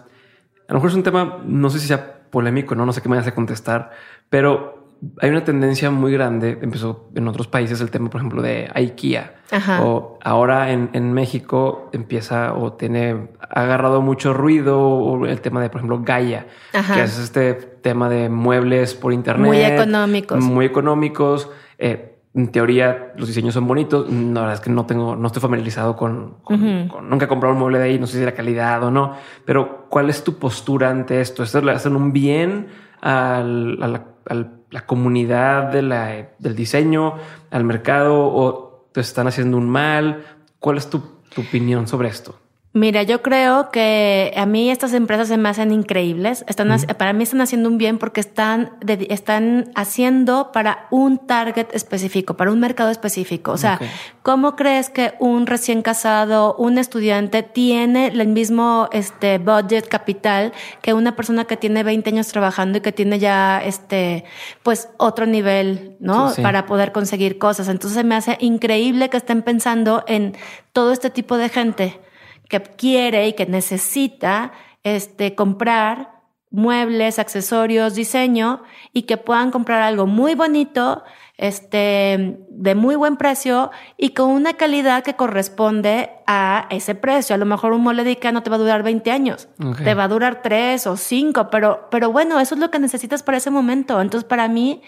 a lo mejor es un tema, no sé si sea polémico, no, no sé qué me vas a contestar, pero hay una tendencia muy grande, empezó en otros países el tema, por ejemplo, de IKEA. O ahora en, en, México empieza o tiene ha agarrado mucho ruido el tema de, por ejemplo, Gaia, que es este tema de muebles por internet. Muy económicos. Muy económicos. Eh, en teoría los diseños son bonitos. La verdad es que no tengo, no estoy familiarizado con, nunca he comprado un mueble de ahí, no sé si la calidad o no, pero ¿cuál es tu postura ante esto? ¿Esto le hacen un bien al, al la comunidad de la, del diseño, al mercado o te están haciendo un mal? ¿Cuál es tu, tu opinión sobre esto? Mira, yo creo que a mí estas empresas se me hacen increíbles. Están, Para mí están haciendo un bien porque están, están haciendo para un target específico, para un mercado específico. O sea, ¿cómo crees que un recién casado, un estudiante tiene el mismo este, budget capital que una persona que tiene 20 años trabajando y que tiene ya este, pues otro nivel, ¿no? Para poder conseguir cosas. Entonces se me hace increíble que estén pensando en todo este tipo de gente que quiere y que necesita este, comprar muebles, accesorios, diseño y que puedan comprar algo muy bonito, este, de muy buen precio y con una calidad que corresponde a ese precio. A lo mejor un mueble de Ikea no te va a durar 20 años, te va a durar 3 o 5, pero, pero bueno, eso es lo que necesitas para ese momento. Entonces, para mí,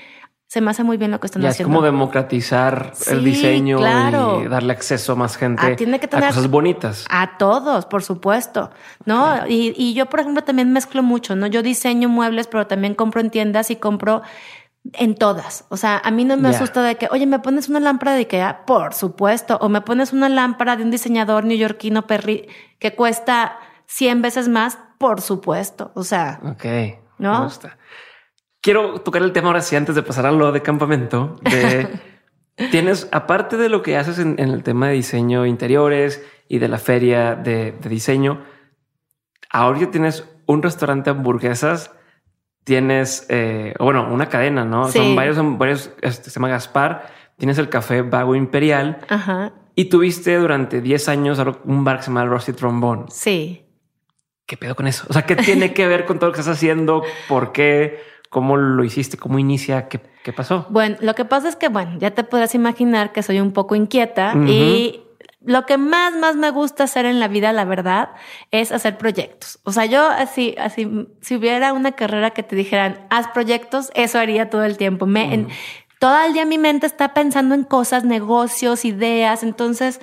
se me hace muy bien lo que están ya haciendo. Es como democratizar el diseño y darle acceso a más gente ah, tiene que tener a cosas bonitas. A todos, por supuesto. ¿No? Y, y, yo, por ejemplo, también mezclo mucho, ¿no? Yo diseño muebles, pero también compro en tiendas y compro en todas. O sea, a mí no me asusta de que, oye, ¿me pones una lámpara de Ikea? Por supuesto. O me pones una lámpara de un diseñador neoyorquino perri que cuesta 100 veces más. Por supuesto. O sea. Ok. ¿No? Me gusta quiero tocar el tema ahora sí, antes de pasar a lo de campamento. tienes, aparte de lo que haces en, el tema de diseño interiores y de la feria de, diseño, ahora tienes un restaurante de hamburguesas, tienes, eh, bueno, una cadena, ¿no? Son varios, son varios este, se llama Gaspar, tienes el café Vago Imperial. Y tuviste durante 10 años un bar que se llama Rusty Trombone. Sí. ¿Qué pedo con eso? O sea, ¿qué tiene que ver con todo lo que estás haciendo? ¿Por qué? ¿Cómo lo hiciste? ¿Cómo inicia? ¿Qué, qué pasó? Bueno, lo que pasa es que, bueno, ya te podrás imaginar que soy un poco inquieta y lo que más, más me gusta hacer en la vida, la verdad, es hacer proyectos. O sea, yo así, así, si hubiera una carrera que te dijeran, haz proyectos, eso haría todo el tiempo. Me, en, todo el día mi mente está pensando en cosas, negocios, ideas. Entonces,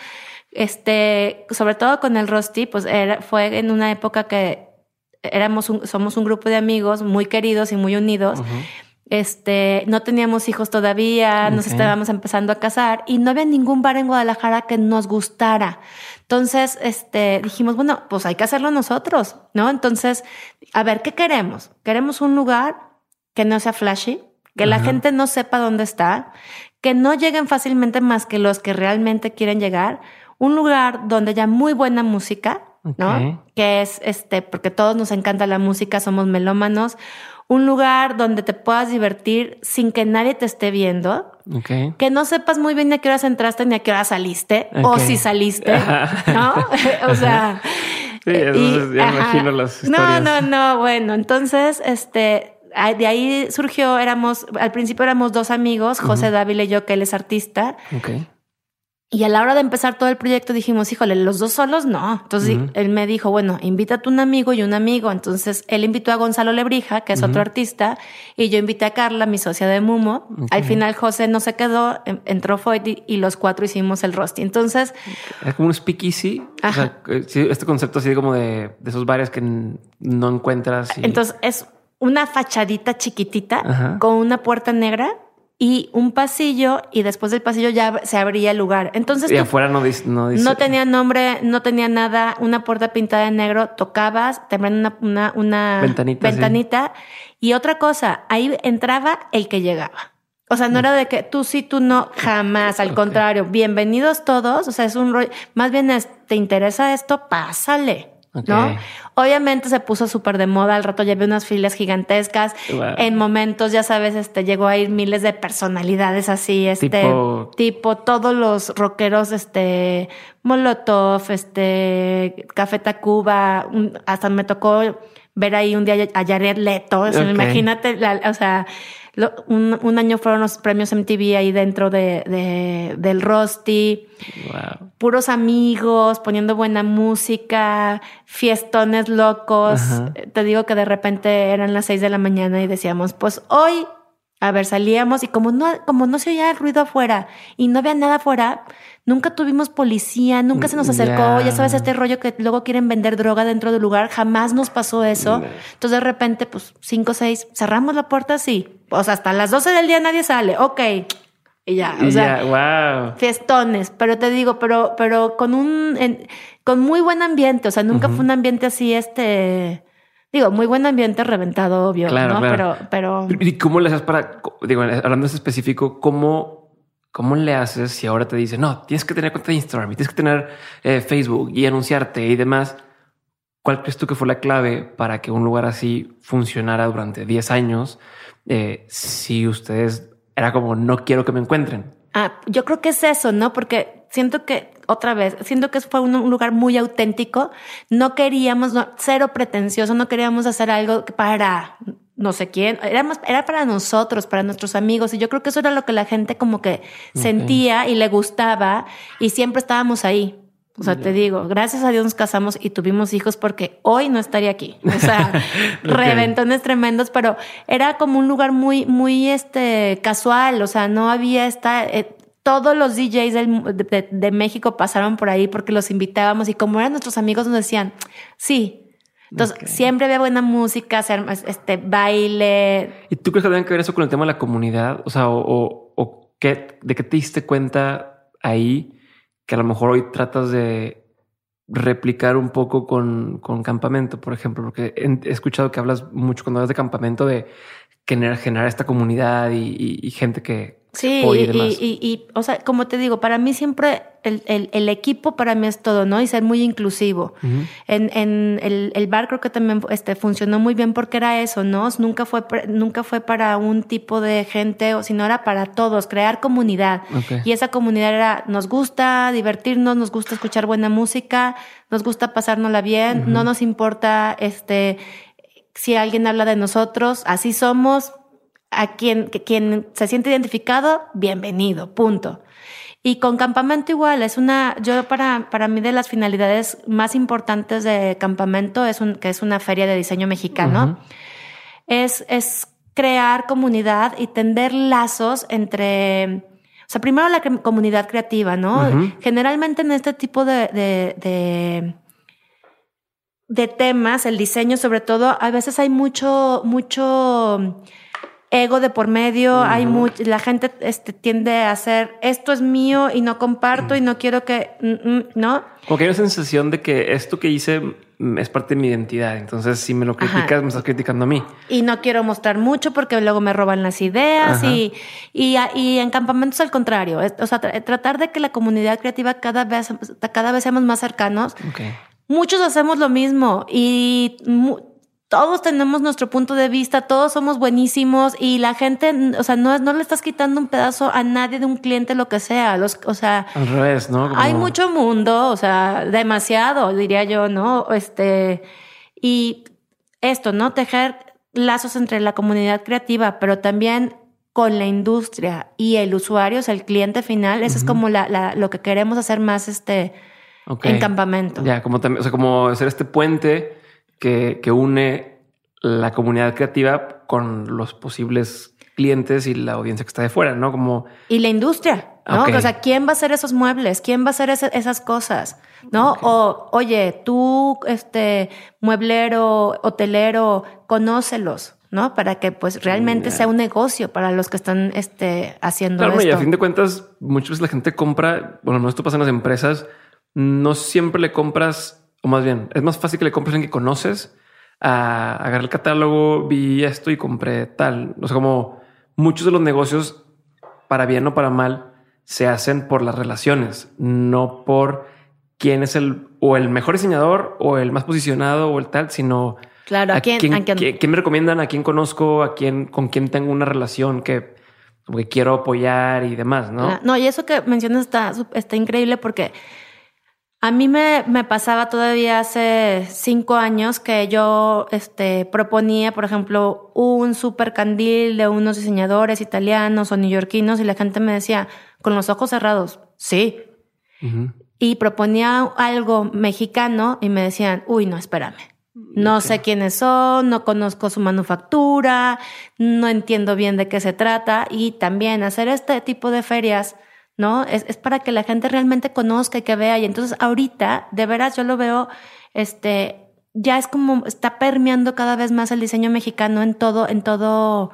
este, sobre todo con el Rosti, pues era, fue en una época que éramos somos un grupo de amigos muy queridos y muy unidos. Este, no teníamos hijos todavía, nos estábamos empezando a casar y no había ningún bar en Guadalajara que nos gustara. Entonces, este, dijimos, bueno, pues hay que hacerlo nosotros, ¿no? Entonces, a ver, ¿qué queremos? Queremos un lugar que no sea flashy, que la gente no sepa dónde está, que no lleguen fácilmente más que los que realmente quieren llegar, un lugar donde haya muy buena música, ¿no? Que es este, porque todos nos encanta la música, somos melómanos. Un lugar donde te puedas divertir sin que nadie te esté viendo. Que no sepas muy bien a qué horas entraste ni a qué hora saliste, o si saliste, ¿no? o sea, Sí, eso ya imagino las historias. No, no, no, bueno, entonces, este, de ahí surgió, éramos, al principio éramos dos amigos, José Dávila y yo, que él es artista. Okay. Y a la hora de empezar todo el proyecto dijimos, híjole, los dos solos no. Entonces él me dijo, bueno, invítate un amigo y un amigo. Entonces él invitó a Gonzalo Lebrija, que es otro artista, y yo invité a Carla, mi socia de Mumo. Al final José no se quedó, entró Foyt y, los cuatro hicimos el rosti. Entonces... Es como un speakeasy. O sea, este concepto así como de, de esos bares que no encuentras. Entonces es una fachadita chiquitita con una puerta negra y un pasillo y después del pasillo ya se abría el lugar. Entonces y afuera no dice, no tenía nombre, no tenía nada, una puerta pintada en negro, tocabas, te una, una, una ventanita, y otra cosa, ahí entraba el que llegaba. O sea, no era de que tú sí, tú no, jamás, al contrario, bienvenidos todos, o sea, es un rollo, más bien es, ¿te interesa esto? Pásale. ¿No? Obviamente se puso súper de moda, al rato llevé unas filas gigantescas, en momentos, ya sabes, este, llegó a ir miles de personalidades así, este, tipo, todos los rockeros, este, Molotov, este, Café Tacuba, hasta me tocó ver ahí un día a Jared Leto, imagínate, o sea, un, año fueron los premios MTV ahí dentro de, del Rosti. Puros amigos, poniendo buena música, fiestones locos. Te digo que de repente eran las seis de la mañana y decíamos, pues hoy, a ver, salíamos y como no, como no se oía el ruido afuera y no había nada afuera, Nunca tuvimos policía, nunca se nos acercó, ya sabes, este rollo que luego quieren vender droga dentro del lugar, jamás nos pasó eso. Entonces de repente, pues cinco seis, cerramos la puerta, sí. O sea, hasta las 12 del día nadie sale, ok. Y ya, o sea, wow. fiestones, pero te digo, pero, pero con un, con muy buen ambiente, o sea, nunca fue un ambiente así, este, digo, muy buen ambiente reventado, obvio, ¿no? Pero, pero. ¿Y cómo le haces para, digo, hablando de específico, cómo ¿Cómo le haces si ahora te dice, no, tienes que tener cuenta de Instagram y tienes que tener eh, Facebook y anunciarte y demás? ¿Cuál crees tú que fue la clave para que un lugar así funcionara durante 10 años eh, si ustedes era como, no quiero que me encuentren? Ah, yo creo que es eso, ¿no? Porque siento que, otra vez, siento que fue un, lugar muy auténtico. No queríamos, cero pretencioso, no queríamos hacer algo para no sé quién, era, era para nosotros, para nuestros amigos, y yo creo que eso era lo que la gente como que sentía y le gustaba, y siempre estábamos ahí. O sea, te digo, gracias a Dios nos casamos y tuvimos hijos porque hoy no estaría aquí. O sea, reventones tremendos, pero era como un lugar muy, muy este casual. O sea, no había esta. Eh, todos los DJs de, de, México pasaron por ahí porque los invitábamos y como eran nuestros amigos nos decían, sí, entonces, siempre había buena música, este baile. ¿Y tú crees que tiene que ver eso con el tema de la comunidad? O sea, o, o, qué, de qué te diste cuenta ahí que a lo mejor hoy tratas de replicar un poco con, con campamento, por ejemplo, porque he, escuchado que hablas mucho cuando hablas de campamento de generar, generar esta comunidad y gente que, Sí, y, y, o sea, como te digo, para mí siempre el, el, el, equipo para mí es todo, ¿no? Y ser muy inclusivo. En, en el, el, bar creo que también este, funcionó muy bien porque era eso, ¿no? Nunca fue, nunca fue para un tipo de gente, sino era para todos, crear comunidad. Y esa comunidad era, nos gusta divertirnos, nos gusta escuchar buena música, nos gusta pasárnosla bien, no nos importa, este, si alguien habla de nosotros, así somos, a quien, quien se siente identificado, bienvenido, punto. Y con campamento igual, es una, yo para, para mí de las finalidades más importantes de campamento es un, que es una feria de diseño mexicano, es, es crear comunidad y tender lazos entre, o sea, primero la comunidad creativa, ¿no? Generalmente en este tipo de, de, de, de temas, el diseño sobre todo, a veces hay mucho, mucho ego de por medio, hay mucho, la gente este, tiende a hacer esto es mío y no comparto y no quiero que, mm, mm", ¿no? Como que hay una sensación de que esto que hice mm, es parte de mi identidad. Entonces, si me lo criticas, me estás criticando a mí. Y no quiero mostrar mucho porque luego me roban las ideas y, y, y, en campamentos al contrario. O sea, tratar de que la comunidad creativa cada vez, cada vez seamos más cercanos. Muchos hacemos lo mismo y todos tenemos nuestro punto de vista, todos somos buenísimos y la gente, o sea, no, no le estás quitando un pedazo a nadie de un cliente, lo que sea. Los, o sea, al revés, ¿no? Hay mucho mundo, o sea, demasiado, diría yo, ¿no? Este, y esto, ¿no? Tejer lazos entre la comunidad creativa, pero también con la industria y el usuario, o sea, el cliente final, eso es como la, lo que queremos hacer más este en campamento. Ya, como también, o sea, como hacer este puente que, que une la comunidad creativa con los posibles clientes y la audiencia que está de fuera, ¿no? Como... Y la industria, ¿no? O sea, ¿quién va a hacer esos muebles? ¿Quién va a hacer esas cosas? ¿No? O, oye, tú, este, mueblero, hotelero, conócelos, ¿no? Para que pues realmente sea un negocio para los que están este, haciendo claro, esto. Y a fin de cuentas, muchas veces la gente compra, bueno, no esto pasa en las empresas, no siempre le compras o más bien, es más fácil que le compres en que conoces a agarrar el catálogo, vi esto y compré tal. O sea, como muchos de los negocios, para bien o para mal, se hacen por las relaciones, no por quién es el o el mejor diseñador o el más posicionado o el tal, sino claro, a, quién, quién, me recomiendan, a quién conozco, a quién con quién tengo una relación que, que quiero apoyar y demás, ¿no? No, y eso que mencionas está, está increíble porque a mí me, me, pasaba todavía hace cinco años que yo este, proponía, por ejemplo, un super candil de unos diseñadores italianos o neoyorquinos y la gente me decía, con los ojos cerrados, sí. Y proponía algo mexicano y me decían, uy, no, espérame. No sé quiénes son, no conozco su manufactura, no entiendo bien de qué se trata. Y también hacer este tipo de ferias ¿no? Es, es para que la gente realmente conozca y que vea. Y entonces ahorita, de veras, yo lo veo, este, ya es como está permeando cada vez más el diseño mexicano en todo, en todo,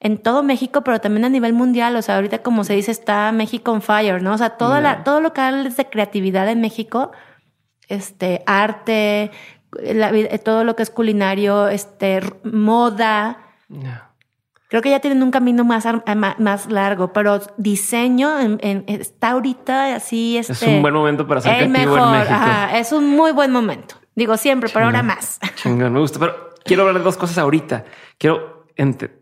en todo México, pero también a nivel mundial. O sea, ahorita como se dice, está México on fire, ¿no? O sea, todo, la, todo lo que hables de creatividad en México, este, arte, todo lo que es culinario, este, moda. Creo que ya tienen un camino más, más largo, pero diseño está ahorita así. Este, es un buen momento para ser creativo en México. es un muy buen momento. Digo siempre, pero ahora más. Chingón, me gusta. Pero quiero hablar de dos cosas ahorita. Quiero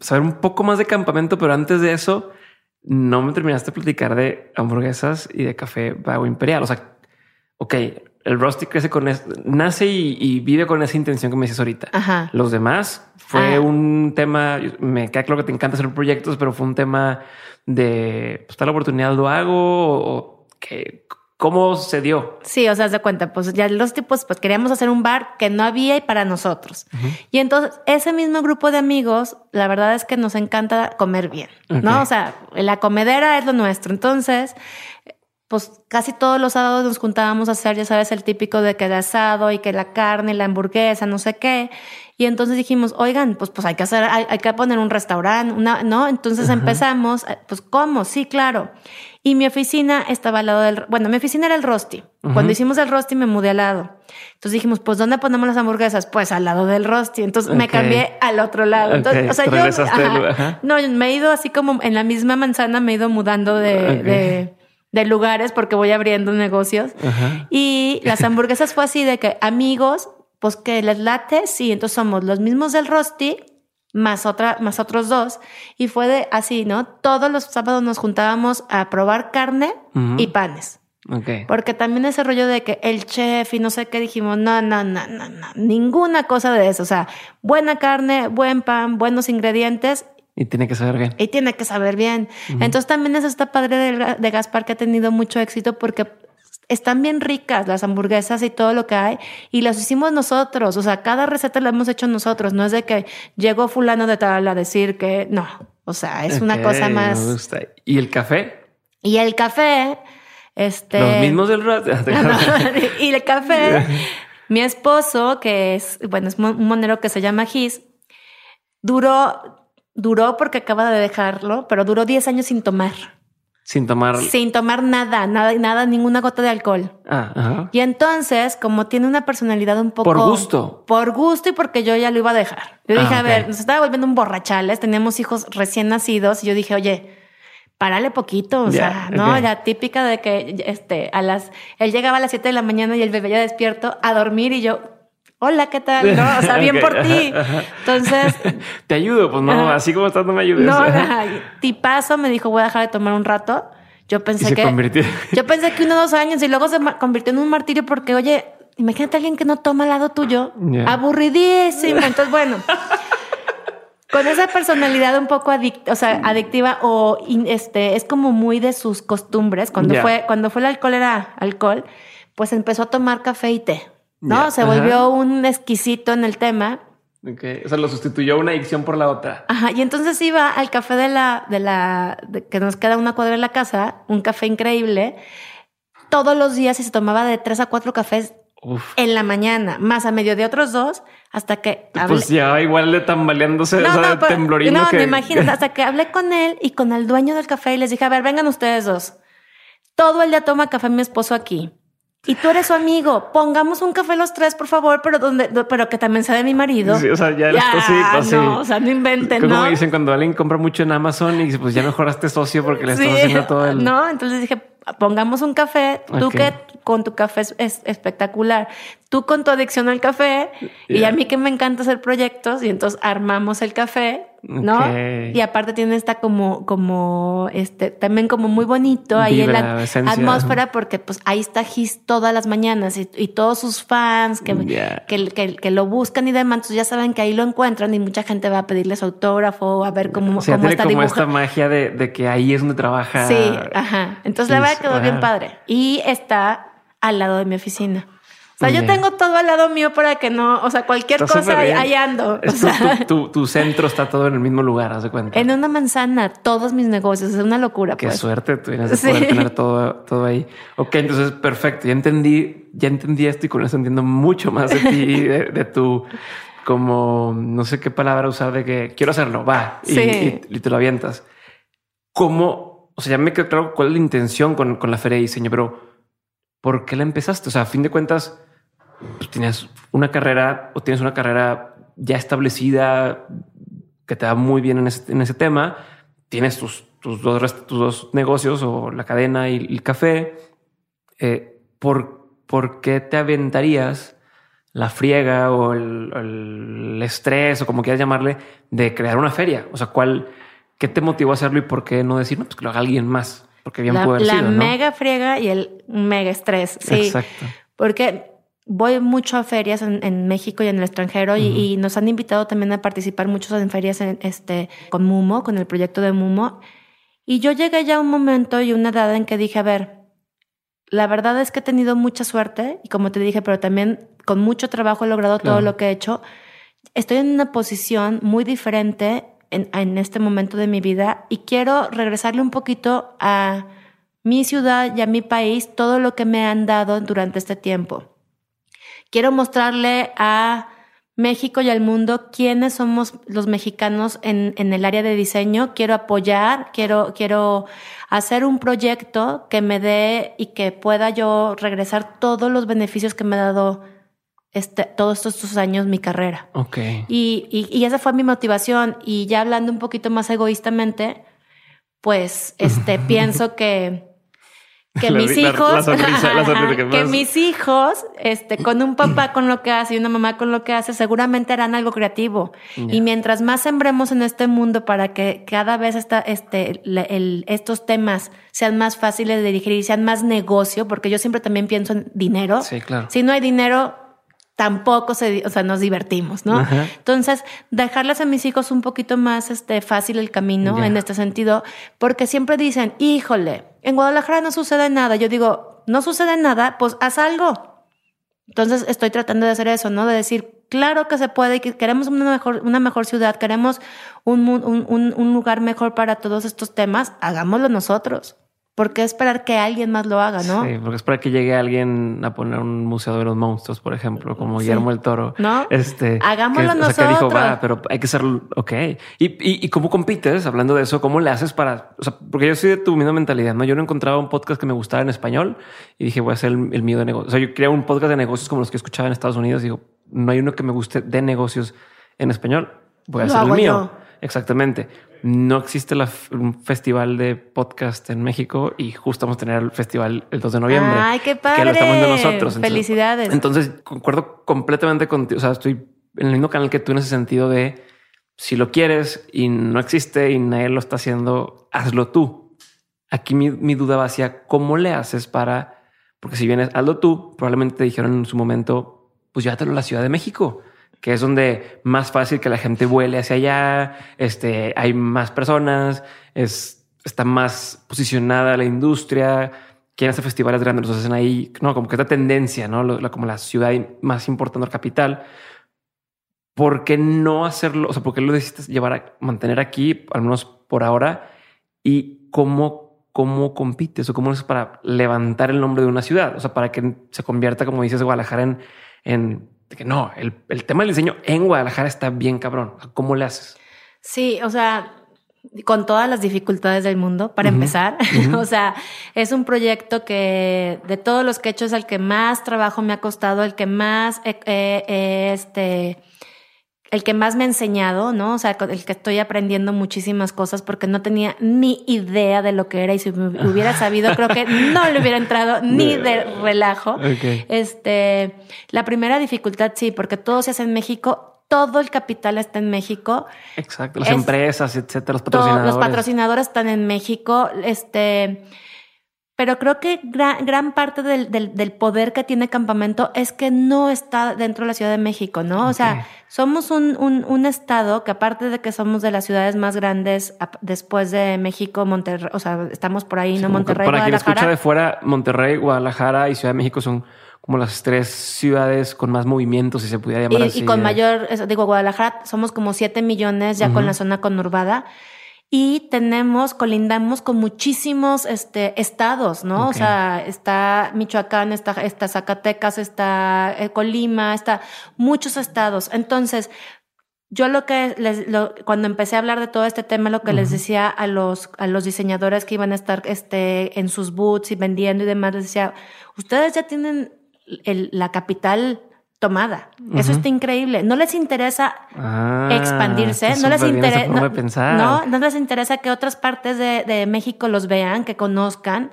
saber un poco más de campamento, pero antes de eso, no me terminaste de platicar de hamburguesas y de café Vago Imperial. O sea, ok, el Rusty crece con nace y, vive con esa intención que me dices ahorita. Ajá. Los demás fue ah. un tema, me queda claro que te encanta hacer proyectos, pero fue un tema de pues, tal oportunidad lo hago o que cómo se dio. Sí, o sea, de cuenta, pues ya los tipos, pues queríamos hacer un bar que no había y para nosotros. Y entonces ese mismo grupo de amigos, la verdad es que nos encanta comer bien, ¿no? O sea, la comedera es lo nuestro. Entonces, pues casi todos los sábados nos juntábamos a hacer, ya sabes, el típico de que el asado y que la carne, la hamburguesa, no sé qué. Y entonces dijimos, oigan, pues, pues hay que hacer, hay, que poner un restaurante, una, ¿no? Entonces empezamos, eh, pues, ¿cómo? Sí, claro. Y mi oficina estaba al lado del, bueno, mi oficina era el Rosti. Cuando hicimos el Rosti me mudé al lado. Entonces dijimos, pues, ¿dónde ponemos las hamburguesas? Pues al lado del Rosti. Entonces me cambié al otro lado. Entonces, o sea, yo, no, me he ido así como en la misma manzana, me he ido mudando de de lugares porque voy abriendo negocios. Y las hamburguesas fue así de que amigos, pues que les late, sí, entonces somos los mismos del Rosti, más otra, más otros dos. Y fue de así, ¿no? Todos los sábados nos juntábamos a probar carne y panes. Okay. Porque también ese rollo de que el chef y no sé qué dijimos, no, no, no, no, no, ninguna cosa de eso. O sea, buena carne, buen pan, buenos ingredientes y tiene que saber bien. Y tiene que saber bien. Entonces también es esta padre de, Gaspar que ha tenido mucho éxito porque están bien ricas las hamburguesas y todo lo que hay y las hicimos nosotros. O sea, cada receta la hemos hecho nosotros. No es de que llegó fulano de tal a decir que no. O sea, es una cosa más. Me gusta. ¿Y el café? Y el café, este. Los mismos del rato. y el café, mi esposo, que es, bueno, es un monero que se llama Gis, duró duró porque acaba de dejarlo, pero duró 10 años sin tomar. Sin tomar. Sin tomar nada, nada, nada, ninguna gota de alcohol. Ah, ajá. Y entonces, como tiene una personalidad un poco. Por gusto. Por gusto y porque yo ya lo iba a dejar. Yo dije, ah, a ver, nos estaba volviendo un borrachales, teníamos hijos recién nacidos y yo dije, oye, párale poquito, o sea, ¿no? La típica de que este, a las, él llegaba a las 7 de la mañana y el bebé ya despierto a dormir y yo, hola, ¿qué tal? No, o sea, bien por ti. Entonces... Te ayudo, pues no, así como estás no me ayudes. No, tipazo me dijo, voy a dejar de tomar un rato. Yo pensé que... Yo pensé que uno o dos años y luego se convirtió en un martirio porque, oye, imagínate a alguien que no toma al lado tuyo. Aburridísimo. Entonces, bueno... con esa personalidad un poco o sea, adictiva o este es como muy de sus costumbres. Cuando fue cuando fue el alcohol era alcohol, pues empezó a tomar café y té. ¿No? Se volvió un exquisito en el tema. Okay. O sea, lo sustituyó una adicción por la otra. Ajá. Y entonces iba al café de la, de la, que nos queda una cuadra en la casa, un café increíble, todos los días y se tomaba de tres a cuatro cafés en la mañana, más a medio de otros dos, hasta que. Pues ya igual de tambaleándose, o sea, de temblorino. No, me imagino, hasta que hablé con él y con el dueño del café y les dije, a ver, vengan ustedes dos. Todo el día toma café mi esposo aquí y tú eres su amigo, pongamos un café los tres, por favor, pero donde, pero que también sea de mi marido. Sí, o sea, ya, eres sí, no, o sea, no inventen, Como dicen cuando alguien compra mucho en Amazon y pues ya mejoraste socio porque le estás haciendo todo el. No, entonces dije, pongamos un café, tú que con tu café es, espectacular, tú con tu adicción al café y a mí que me encanta hacer proyectos y entonces armamos el café ¿no? Y aparte tiene esta como, como, este, también como muy bonito ahí en la atmósfera porque pues ahí está Gis todas las mañanas y, todos sus fans que, que, que, lo buscan y demás, entonces ya saben que ahí lo encuentran y mucha gente va a pedirles autógrafo, a ver cómo, o sea, cómo está como esta magia de, de, que ahí es donde trabaja. Sí, ajá. Entonces la verdad quedó bien padre. Y está al lado de mi oficina. Sea, yo tengo todo al lado mío para que no, o sea, cualquier cosa ahí, ando. tu, centro está todo en el mismo lugar, haz de cuenta. En una manzana, todos mis negocios, es una locura. Qué pues. suerte tienes de poder tener todo, todo ahí. Ok, entonces perfecto. Ya entendí, ya entendí esto y con eso entiendo mucho más de ti, de, tu como no sé qué palabra usar de que quiero hacerlo, va y, y, te lo avientas. ¿Cómo? O sea, ya me quedó claro cuál es la intención con, con la feria de diseño, pero ¿por qué la empezaste? O sea, a fin de cuentas, pues, tienes una carrera o tienes una carrera ya establecida que te va muy bien en ese, tema, tienes tus, tus, dos, tus dos negocios o la cadena y el café, eh, ¿por, ¿por qué te aventarías la friega o el, estrés o como quieras llamarle de crear una feria? O sea, ¿cuál, ¿qué te motivó a hacerlo y por qué no decir, no, pues que lo haga alguien más? Porque bien la, puede La mega friega y el mega estrés. Sí. Exacto. Porque voy mucho a ferias en, México y en el extranjero y, nos han invitado también a participar muchos en ferias en, este, con Mumo, con el proyecto de Mumo. Y yo llegué ya a un momento y una edad en que dije, a ver, la verdad es que he tenido mucha suerte y como te dije, pero también con mucho trabajo he logrado todo lo que he hecho. Estoy en una posición muy diferente en, en este momento de mi vida y quiero regresarle un poquito a mi ciudad y a mi país todo lo que me han dado durante este tiempo. Quiero mostrarle a México y al mundo quiénes somos los mexicanos en, en, el área de diseño. Quiero apoyar, quiero, quiero hacer un proyecto que me dé y que pueda yo regresar todos los beneficios que me ha dado este, todos estos años mi carrera. Ok. Y, y, y, esa fue mi motivación. Y ya hablando un poquito más egoístamente, pues este, pienso que que mis hijos, que, mis hijos, este, con un papá con lo que hace y una mamá con lo que hace, seguramente harán algo creativo. Y mientras más sembremos en este mundo para que cada vez esta, este, el, estos temas sean más fáciles de digerir, sean más negocio, porque yo siempre también pienso en dinero. Sí, claro. Si no hay dinero, tampoco se, o sea, nos divertimos, ¿no? Entonces, dejarles a mis hijos un poquito más este, fácil el camino en este sentido, porque siempre dicen, híjole, en Guadalajara no sucede nada. Yo digo, no sucede nada, pues haz algo. Entonces, estoy tratando de hacer eso, ¿no? De decir, claro que se puede, que queremos una mejor, una mejor ciudad, queremos un, un, un lugar mejor para todos estos temas, hagámoslo nosotros. ¿Por qué esperar que alguien más lo haga, no? Sí, porque esperar que llegue alguien a poner un museo de los monstruos, por ejemplo, como Guillermo el Toro. No, este, hagámoslo nosotros. O sea, que dijo, va, pero hay que ser, ok. ¿Y, y, y cómo compites? Hablando de eso, ¿cómo le haces para, o sea, porque yo soy de tu misma mentalidad, ¿no? Yo no encontraba un podcast que me gustara en español y dije, voy a hacer el, mío de negocios. O sea, yo quería un podcast de negocios como los que escuchaba en Estados Unidos y digo, no hay uno que me guste de negocios en español. Voy a hacer el mío. Exactamente. No existe la, un festival de podcast en México y justo vamos a tener el festival el 2 de noviembre. Ay, qué padre. Que lo estamos viendo nosotros. Felicidades. Entonces, concuerdo completamente contigo. O sea, estoy en el mismo canal que tú en ese sentido de si lo quieres y no existe y nadie lo está haciendo, hazlo tú. Aquí mi, mi duda va hacia cómo le haces para, porque si vienes, hazlo tú, probablemente te dijeron en su momento, pues llévatelo a la Ciudad de México que es donde más fácil que la gente vuele hacia allá, este, hay más personas, es, está más posicionada la industria, quieren hacer festivales grandes, los hacen ahí, no, como que esta tendencia, ¿no? como la ciudad más importante, la capital. ¿Por qué no hacerlo? O sea, ¿por qué lo decidiste llevar a mantener aquí, al menos por ahora? ¿Y cómo, cómo compites o cómo es para levantar el nombre de una ciudad? O sea, para que se convierta, como dices, Guadalajara en, en que no, el, el, tema del diseño en Guadalajara está bien cabrón. ¿Cómo le haces? Sí, o sea, con todas las dificultades del mundo, para empezar. o sea, es un proyecto que de todos los que he hecho es el que más trabajo me ha costado, el que más este el que más me ha enseñado, ¿no? O sea, el que estoy aprendiendo muchísimas cosas porque no tenía ni idea de lo que era y si hubiera sabido, creo que no le hubiera entrado ni de relajo. Este, la primera dificultad sí, porque todo se hace en México, todo el capital está en México. Exacto, las empresas, etcétera, los patrocinadores. los patrocinadores están en México. Este, pero creo que gran, gran parte del, del, poder que tiene Campamento es que no está dentro de la Ciudad de México, ¿no? O sea, somos un, un, un, estado que aparte de que somos de las ciudades más grandes después de México, Monterrey, o sea, estamos por ahí, ¿no? Monterrey, Para quien escucha de fuera, Monterrey, Guadalajara y Ciudad de México son como las tres ciudades con más movimientos, si se pudiera llamar así. Y con mayor, digo, Guadalajara somos como siete millones ya con la zona conurbada y tenemos, colindamos con muchísimos este, estados, ¿no? O sea, está Michoacán, está, está Zacatecas, está eh, Colima, está muchos estados. Entonces, yo lo que les, lo, cuando empecé a hablar de todo este tema, lo que les decía a los, a los diseñadores que iban a estar este, en sus boots y vendiendo y demás, les decía, ustedes ya tienen el, la capital tomada. Eso está increíble. No les interesa ah, expandirse, no les interesa no, no, les interesa que otras partes de, de, México los vean, que conozcan.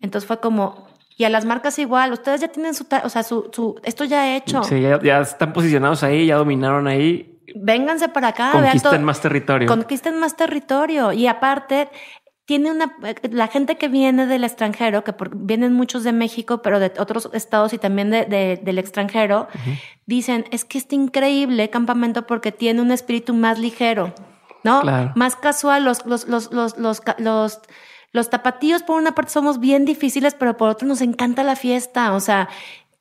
Entonces fue como y a las marcas igual, ustedes ya tienen su, o sea, su, su esto ya hecho. Sí, ya, ya, están posicionados ahí, ya dominaron ahí. Vénganse para acá. Conquisten más territorio. Conquisten más territorio. Y aparte, tiene una, la gente que viene del extranjero, que vienen muchos de México, pero de otros estados y también de, del extranjero, dicen, es que está increíble campamento porque tiene un espíritu más ligero, ¿no? Más casual, los, los, los, los, los, los los tapatíos por una parte somos bien difíciles, pero por otro nos encanta la fiesta. O sea,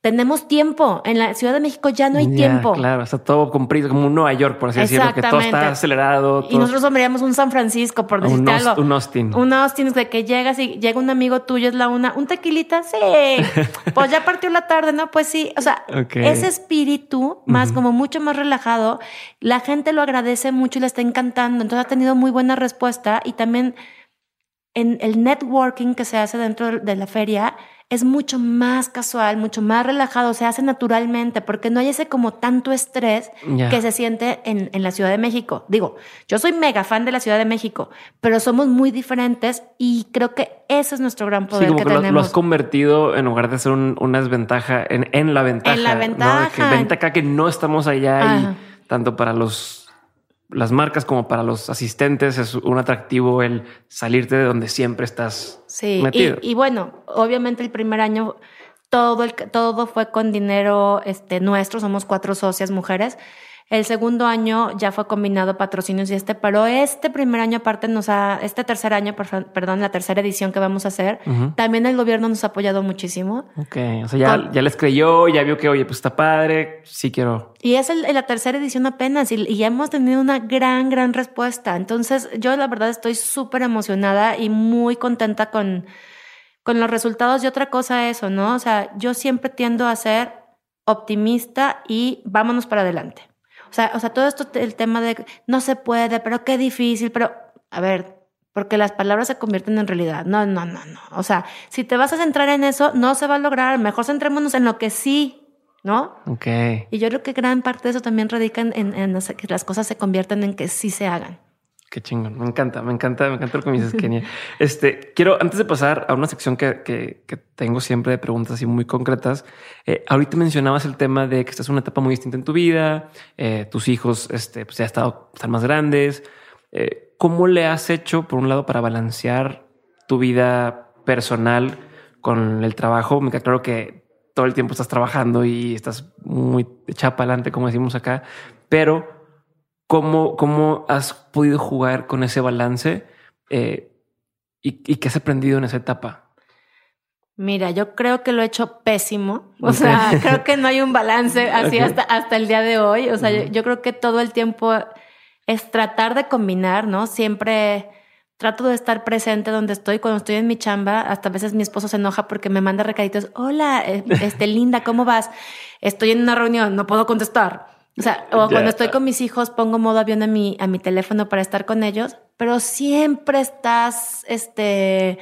tenemos tiempo. En la Ciudad de México ya no hay tiempo. Claro, está todo cumplido, como un Nueva York, por así decirlo, que todo está acelerado. Y nosotros sombreamos un San Francisco, por decirte un algo. Un Austin. Un Austin, de que llegas y llega un amigo tuyo, es la una, un tequilita, sí. pues ya partió la tarde, ¿no? Pues sí. O sea, ese espíritu, más como mucho más relajado, la gente lo agradece mucho y le está encantando. Entonces ha tenido muy buena respuesta y también en el networking que se hace dentro de la feria es mucho más casual, mucho más relajado, se hace naturalmente, porque no hay ese como tanto estrés que se siente en, en, la Ciudad de México. Digo, yo soy mega fan de la Ciudad de México, pero somos muy diferentes y creo que ese es nuestro gran poder sí, que, lo, tenemos. Lo has convertido en lugar de ser una desventaja en, en, la ventaja. En la ventaja. Que vente acá que no estamos allá y tanto para los las marcas como para los asistentes es un atractivo el salirte de donde siempre estás sí, metido. Y, y bueno, obviamente el primer año todo, el, todo fue con dinero este, nuestro, somos cuatro socias mujeres. El segundo año ya fue combinado patrocinios y este, pero este primer año aparte nos ha, este tercer año, perdón, la tercera edición que vamos a hacer, también el gobierno nos ha apoyado muchísimo. Ok, o sea, ya, ya les creyó, ya vio que, oye, pues está padre, sí quiero. Y es el, la tercera edición apenas y, y, hemos tenido una gran, gran respuesta. Entonces, yo la verdad estoy súper emocionada y muy contenta con, con los resultados. Y otra cosa eso, ¿no? O sea, yo siempre tiendo a ser optimista y vámonos para adelante. O sea, o sea, todo esto, el tema de no se puede, pero qué difícil, pero a ver, porque las palabras se convierten en realidad. No, no, no, no. O sea, si te vas a centrar en eso, no se va a lograr. Mejor centrémonos en lo que sí, ¿no? Ok. Y yo creo que gran parte de eso también radica en, en, que las cosas se conviertan en que sí se hagan. Qué chingón. Me encanta, me encanta, me encanta lo que me dices, Kenia. Este quiero, antes de pasar a una sección que, que, tengo siempre de preguntas así muy concretas. Eh, ahorita mencionabas el tema de que estás en una etapa muy distinta en tu vida. Eh, tus hijos, este, pues ya estado, están más grandes. Eh, ¿Cómo le has hecho, por un lado, para balancear tu vida personal con el trabajo? Me queda claro que todo el tiempo estás trabajando y estás muy echada para adelante, como decimos acá, pero ¿cómo, cómo has podido jugar con ese balance eh, y, y, qué has aprendido en esa etapa? Mira, yo creo que lo he hecho pésimo. O sea, creo que no hay un balance así okay. hasta, hasta el día de hoy. O sea, uh -huh. yo, yo creo que todo el tiempo es tratar de combinar, ¿no? Siempre trato de estar presente donde estoy. Cuando estoy en mi chamba, hasta a veces mi esposo se enoja porque me manda recaditos. Hola, este, linda, ¿cómo vas? Estoy en una reunión, no puedo contestar. O sea, o cuando estoy con mis hijos, pongo modo avión a mi, a mi teléfono para estar con ellos, pero siempre estás, este,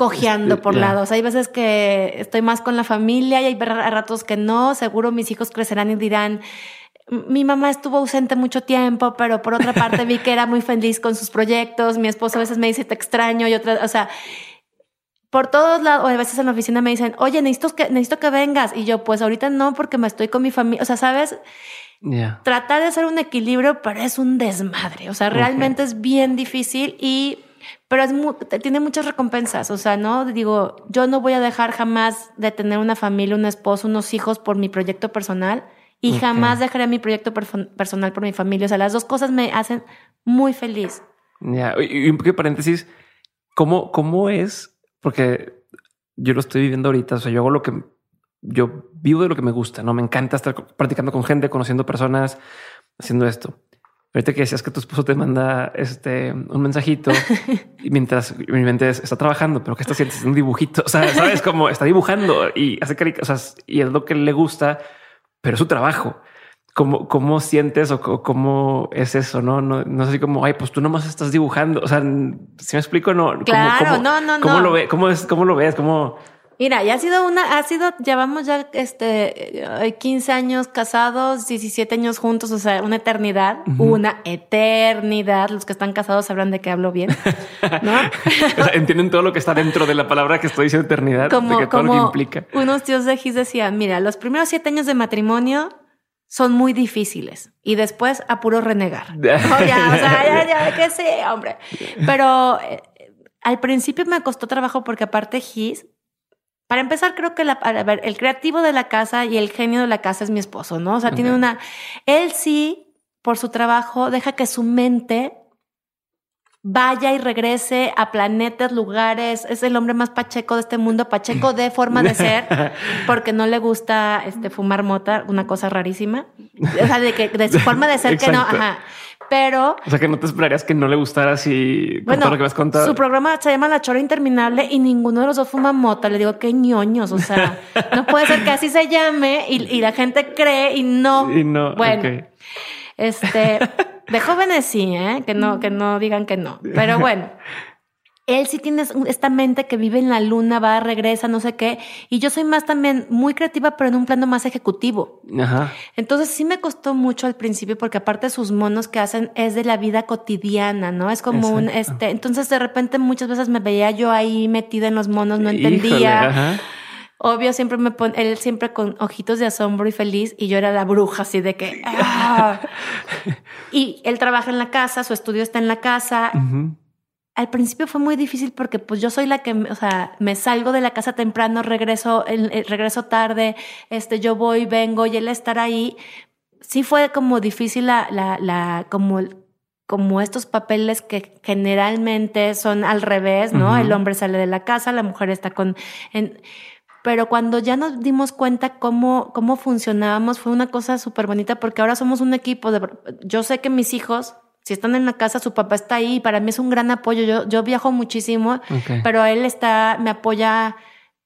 cojeando por yeah. lados. Hay veces que estoy más con la familia y hay ratos que no. Seguro mis hijos crecerán y dirán, mi mamá estuvo ausente mucho tiempo, pero por otra parte vi que era muy feliz con sus proyectos. Mi esposo a veces me dice te extraño y otra, o sea, por todos lados, o a veces en la oficina me dicen, oye, necesito que, necesito que vengas. Y yo, pues ahorita no, porque me estoy con mi familia. O sea, sabes, yeah. tratar de hacer un equilibrio, pero es un desmadre. O sea, realmente okay. es bien difícil y, pero es muy, tiene muchas recompensas. O sea, no digo, yo no voy a dejar jamás de tener una familia, un esposo, unos hijos por mi proyecto personal y okay. jamás dejaré mi proyecto personal por mi familia. O sea, las dos cosas me hacen muy feliz. Ya, yeah. y un poquito paréntesis, ¿cómo, ¿cómo es? Porque yo lo estoy viviendo ahorita, o sea, yo hago lo que yo vivo de lo que me gusta, ¿no? Me encanta estar practicando con gente, conociendo personas, haciendo esto. Ahorita que decías que tu esposo te manda este un mensajito y mientras mi mente está trabajando, pero que está haciendo un dibujito, o sea, sabes cómo está dibujando y hace caricaturas y es lo que le gusta pero es su trabajo. ¿Cómo, cómo sientes o cómo es eso? No, no, no sé como, ay, pues tú nomás estás dibujando. O sea, si me explico, no. Claro, ¿cómo, no, no, ¿Cómo no. lo ve? ¿Cómo es? ¿Cómo lo ves? ¿Cómo? Mira, ya ha sido una, ha sido, llevamos ya este 15 años casados, 17 años juntos, o sea, una eternidad, uh -huh. una eternidad. Los que están casados sabrán de qué hablo bien, ¿no? o sea, entienden todo lo que está dentro de la palabra que estoy diciendo eternidad, como, de que todo como lo que implica. Unos tíos de Gis decían, mira, los primeros siete años de matrimonio son muy difíciles y después a puro renegar. oh, ya, o sea, ya, ya, que sí, hombre. Pero eh, al principio me costó trabajo porque aparte Gis para empezar, creo que la, a ver, el creativo de la casa y el genio de la casa es mi esposo, ¿no? O sea, okay. tiene una. Él sí, por su trabajo, deja que su mente vaya y regrese a planetas, lugares. Es el hombre más pacheco de este mundo, pacheco de forma de ser, porque no le gusta este, fumar mota, una cosa rarísima. O sea, de, que, de su forma de ser que no. Ajá pero... O sea, que no te esperarías que no le gustara así bueno, todo lo que has contado. Su programa se llama La Chora Interminable y ninguno de los dos fuma mota. Le digo, qué ñoños, o sea, no puede ser que así se llame y, y la gente cree y no. Y no, bueno, okay. este, de jóvenes sí, ¿eh? Que no, que no digan que no. Pero bueno, él sí tiene esta mente que vive en la luna, va, regresa, no sé qué. Y yo soy más también muy creativa, pero en un plano más ejecutivo. Ajá. Entonces sí me costó mucho al principio porque aparte sus monos que hacen es de la vida cotidiana, ¿no? Es como Exacto. un, este, entonces de repente muchas veces me veía yo ahí metida en los monos, no entendía. Híjole, Obvio, siempre me pone, él siempre con ojitos de asombro y feliz, y yo era la bruja, así de que. ¡ah! y él trabaja en la casa, su estudio está en la casa. Uh -huh al principio fue muy difícil porque pues yo soy la que, o sea, me salgo de la casa temprano, regreso, el, regreso tarde, este, yo voy, vengo y él estar ahí. Sí fue como difícil la, la, la, como, como estos papeles que generalmente son al revés, ¿no? Uh -huh. El hombre sale de la casa, la mujer está con, en, pero cuando ya nos dimos cuenta cómo, cómo funcionábamos, fue una cosa súper bonita porque ahora somos un equipo de, yo sé que mis hijos si están en la casa, su papá está ahí. Para mí es un gran apoyo. Yo, yo viajo muchísimo, okay. pero él está, me apoya.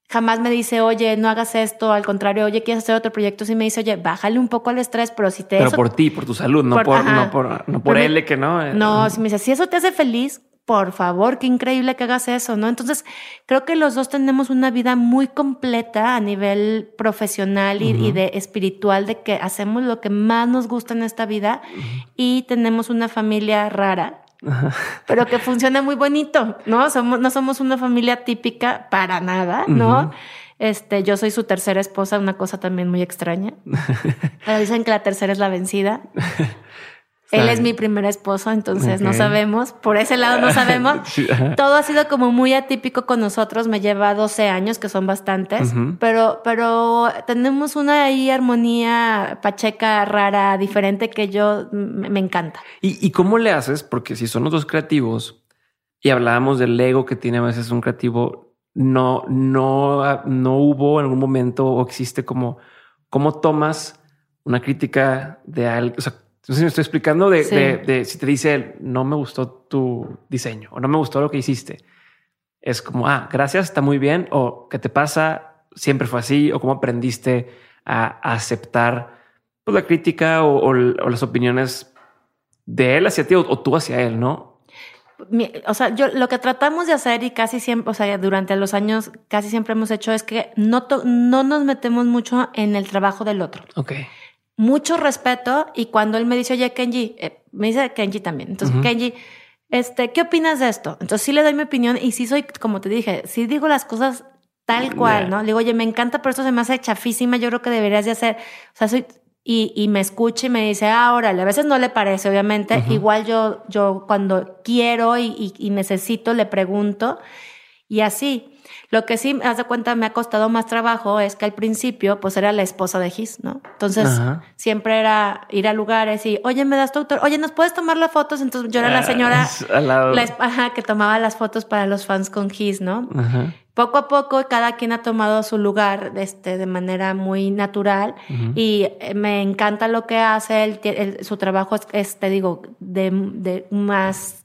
Jamás me dice, oye, no hagas esto. Al contrario, oye, quieres hacer otro proyecto. Sí me dice, oye, bájale un poco al estrés, pero si te. Pero eso, por ti, por tu salud, no por, por no por, no por él, que no. No, si me dice, si eso te hace feliz, por favor, qué increíble que hagas eso, ¿no? Entonces, creo que los dos tenemos una vida muy completa a nivel profesional y, uh -huh. y de espiritual, de que hacemos lo que más nos gusta en esta vida uh -huh. y tenemos una familia rara. pero que funciona muy bonito, ¿no? Somos, no somos una familia típica para nada, ¿no? Este, yo soy su tercera esposa, una cosa también muy extraña. dicen que la tercera es la vencida. Él es mi primer esposo, entonces no sabemos. Por ese lado no sabemos. Todo ha sido como muy atípico con nosotros. Me lleva 12 años, que son bastantes, pero, pero tenemos una ahí armonía pacheca rara, diferente, que yo me, encanta. ¿Y, ¿Y cómo le haces? Porque si son los dos creativos y hablábamos del ego que tiene a veces un creativo, no, no, no hubo en algún momento o existe como cómo tomas una crítica de algo. O sea, entonces me estoy explicando de, si te dice no me gustó tu diseño o no me gustó lo que hiciste. Es como, ah, gracias, está muy bien. O qué te pasa, siempre fue así. O cómo aprendiste a, aceptar pues, la crítica o, las opiniones de él hacia ti o tú hacia él, ¿no? o sea, yo lo que tratamos de hacer y casi siempre, o sea, durante los años casi siempre hemos hecho es que no, no nos metemos mucho en el trabajo del otro. Ok. Mucho respeto y cuando él me dice, oye, Kenji, eh, me dice Kenji también. Entonces, Kenji, este, ¿qué opinas de esto? Entonces sí le doy mi opinión y sí soy, como te dije, sí digo las cosas tal cual, ¿no? Le digo, oye, me encanta, pero esto se me hace chafísima, yo creo que deberías de hacer, o sea, soy, y, y, me escucha y me dice, ah, órale, a veces no le parece, obviamente. Igual yo, yo cuando quiero y, y, necesito le pregunto y así. Lo que sí, me de cuenta, me ha costado más trabajo es que al principio, pues era la esposa de Gis, ¿no? Entonces, siempre era ir a lugares y, oye, me das tu autor, oye, ¿nos puedes tomar las fotos? Entonces, yo era la ah, señora la, que tomaba las fotos para los fans con Gis, ¿no? Poco a poco, cada quien ha tomado su lugar este, de manera muy natural y eh, me encanta lo que hace. su trabajo es, te digo, de, de más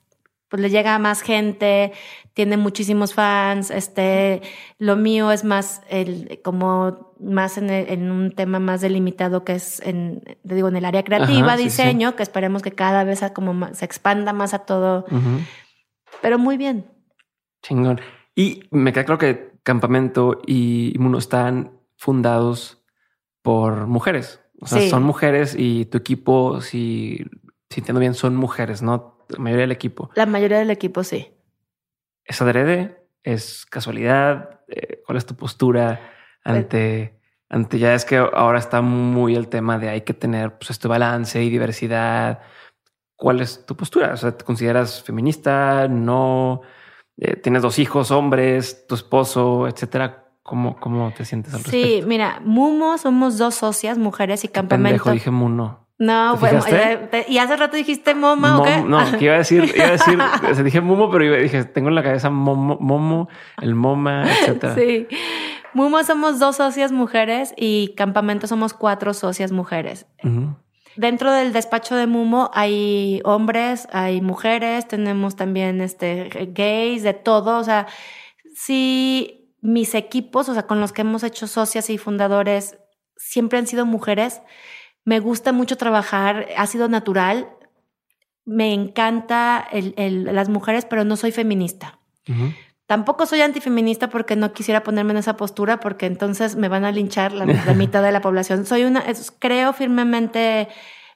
pues le llega a más gente, tiene muchísimos fans, este, lo mío es más el, como más en, un tema más delimitado que es en, te digo, en el área creativa, diseño, que esperemos que cada vez como se expanda más a todo, pero muy bien. Chingón. Y me queda claro que Campamento y Muno están fundados por mujeres. O sea, son mujeres y tu equipo, si, si entiendo bien, son mujeres, ¿no? La mayoría del equipo. La mayoría del equipo, sí. ¿Es adrede? ¿Es casualidad? Eh, ¿Cuál es tu postura ante, ante ya es que ahora está muy el tema de hay que tener pues este balance y diversidad? ¿Cuál es tu postura? O sea, ¿te consideras feminista? ¿No? Eh, ¿Tienes dos hijos, hombres, tu esposo, etcétera? ¿Cómo, ¿Cómo te sientes al respecto? Sí, mira, Mumo somos dos socias, mujeres y campamento. Pendejo, dije Muno. No, bueno, y hace rato dijiste Moma o qué? No, que iba a decir, iba a decir, o dije Mumo, pero dije, tengo en la cabeza Momo, Momo el Moma, etcétera. Sí. Mumo somos dos socias mujeres y Campamento somos cuatro socias mujeres. Dentro del despacho de Mumo hay hombres, hay mujeres, tenemos también este gays, de todo. O sea, sí, mis equipos, o sea, con los que hemos hecho socias y fundadores, siempre han sido mujeres me gusta mucho trabajar, ha sido natural. Me encanta las mujeres, pero no soy feminista. Tampoco soy antifeminista porque no quisiera ponerme en esa postura, porque entonces me van a linchar la, mitad de la población. Soy una, creo firmemente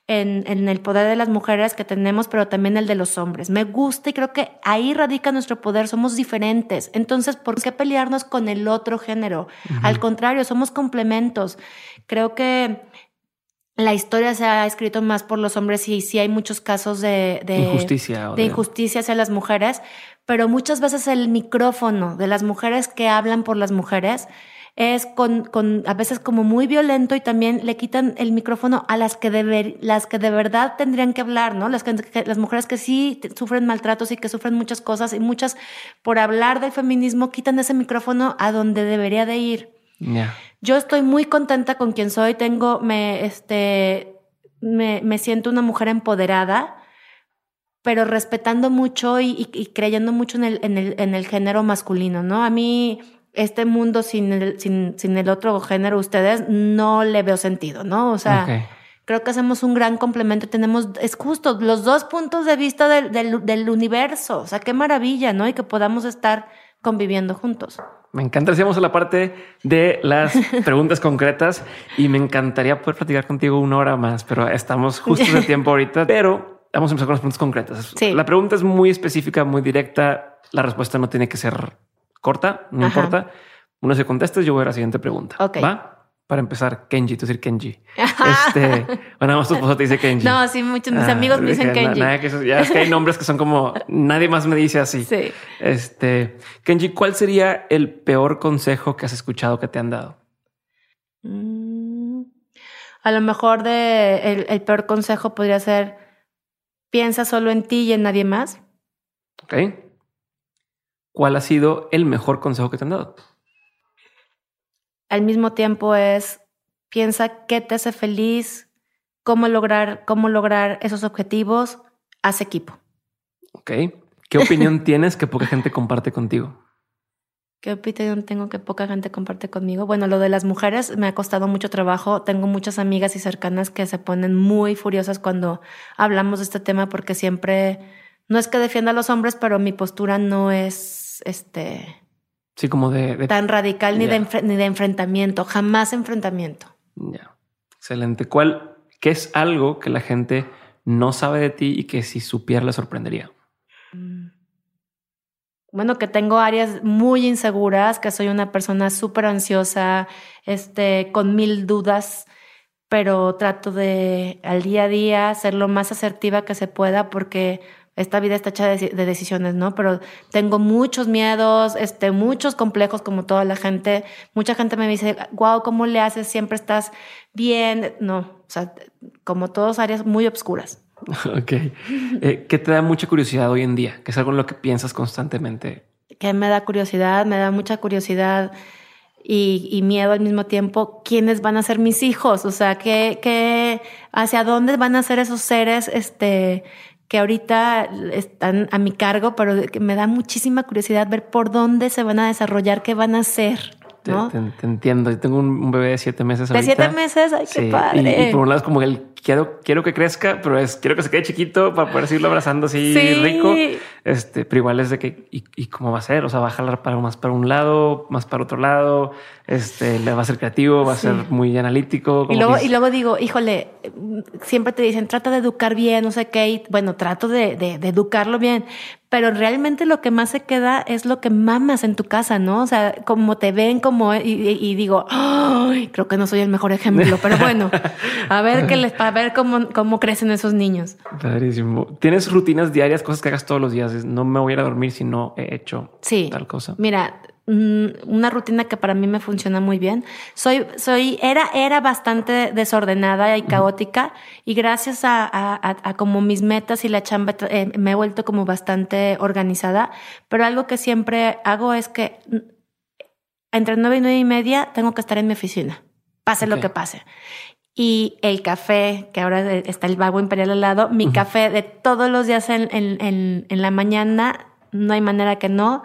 en, en, el poder de las mujeres que tenemos, pero también el de los hombres. Me gusta y creo que ahí radica nuestro poder. Somos diferentes. Entonces, ¿por qué pelearnos con el otro género? Al contrario, somos complementos. Creo que la historia se ha escrito más por los hombres y sí hay muchos casos de, injusticia, de, injusticia hacia las mujeres, pero muchas veces el micrófono de las mujeres que hablan por las mujeres es con, con a veces como muy violento y también le quitan el micrófono a las que de, las que de verdad tendrían que hablar, ¿no? Las, que, las mujeres que sí sufren maltratos y que sufren muchas cosas y muchas por hablar del feminismo quitan ese micrófono a donde debería de ir. Yo estoy muy contenta con quien soy, tengo, me, este, me, me siento una mujer empoderada, pero respetando mucho y, creyendo mucho en el, en, el, en el género masculino, ¿no? A mí este mundo sin el, sin, sin el otro género, ustedes, no le veo sentido, ¿no? O sea, creo que hacemos un gran complemento. Tenemos, es justo, los dos puntos de vista del, del, del, universo. O sea, qué maravilla, ¿no? Y que podamos estar conviviendo juntos. Me encanta, decíamos a la parte de las preguntas concretas y me encantaría poder platicar contigo una hora más, pero estamos justo de tiempo ahorita. Pero vamos a empezar con las preguntas concretas. Sí. La pregunta es muy específica, muy directa. La respuesta no tiene que ser corta, no Ajá. importa. Una se contestes, yo voy a la siguiente pregunta. Ok. ¿Va? Para empezar, Kenji, tú decir Kenji. Este, bueno, nada más tu esposa te dice Kenji. No, sí, muchos mis Ah, amigos me dicen Kenji. nada que eso- ya es que hay nombres que son como nadie más me dice así. Sí. Este, Kenji, ¿cuál sería el peor consejo que has escuchado que te han dado? Mm, A lo mejor de el, el peor consejo podría ser piensa solo en ti y en nadie más. ¿Ok? ¿Cuál ha sido el mejor consejo que te han dado? Al mismo tiempo es piensa qué te hace feliz, cómo lograr, cómo lograr esos objetivos, haz equipo. ¿Ok? ¿Qué opinión tienes que poca gente comparte contigo? ¿Qué opinión tengo que poca gente comparte conmigo? Bueno, lo de las mujeres me ha costado mucho trabajo. Tengo muchas amigas y cercanas que se ponen muy furiosas cuando hablamos de este tema porque siempre, no es que defienda a los hombres, pero mi postura no es este Sí, como de... de- tan radical ni, de ni de enfrentamiento, jamás enfrentamiento. Ya. Excelente. ¿Cuál, qué es algo que la gente no sabe de ti y que si supiera le sorprendería? Mm. Bueno, que tengo áreas muy inseguras, que soy una persona súper ansiosa, este, con mil dudas, pero trato de al día a día ser lo más asertiva que se pueda porque esta vida está hecha de, de decisiones, ¿no? Pero tengo muchos miedos, este, muchos complejos como toda la gente. Mucha gente me dice, wow, ¿cómo le haces? Siempre estás bien. No, o sea, como todas áreas muy obscuras. Ok. Eh, ¿Qué te da mucha curiosidad hoy en día? Que es algo en lo que piensas constantemente. que me da curiosidad, me da mucha curiosidad y, y miedo al mismo tiempo. ¿Quiénes van a ser mis hijos? O sea, ¿qué, qué, hacia dónde van a ser esos seres este, que ahorita están a mi cargo? Pero que me da muchísima curiosidad ver por dónde se van a desarrollar, qué van a hacer. Te, ¿no? te- te entiendo. Yo tengo un, un bebé de siete meses. De ahorita. siete meses, ay, qué Sí, padre. Y, y por un lado es como el quiero, quiero que crezca, pero es quiero que se quede chiquito para poder seguirlo abrazando así Sí. rico. Este, pero igual es de que, y, y cómo va a ser? O sea, va a jalar para más para un lado, más para otro lado. Este, le va a ser creativo, va a ser muy analítico. Y luego, y luego digo, híjole, siempre te dicen, trata de educar bien, no sé qué, y bueno, trato de, de, de educarlo bien, pero realmente lo que más se queda es lo que mamas en tu casa, ¿no? O sea, como te ven, como, y, digo, ay, creo que no soy el mejor ejemplo, pero bueno, a ver qué les, a ver cómo, cómo crecen esos niños. Padrísimo. ¿Tienes rutinas diarias, cosas que hagas todos los días? No me voy a ir a dormir si no he hecho Sí. tal cosa. Mira, una rutina que para mí me funciona muy bien. Soy, soy, era, era bastante desordenada y caótica y gracias a, a, a- a como mis metas y la chamba eh, me he vuelto como bastante organizada. Pero algo que siempre hago es que mm, entre nueve y nueve y media tengo que estar en mi oficina, pase lo que pase. Y el café, que ahora está el vago imperial al lado, mi café de todos los días en, en, en, en la mañana, no hay manera que no.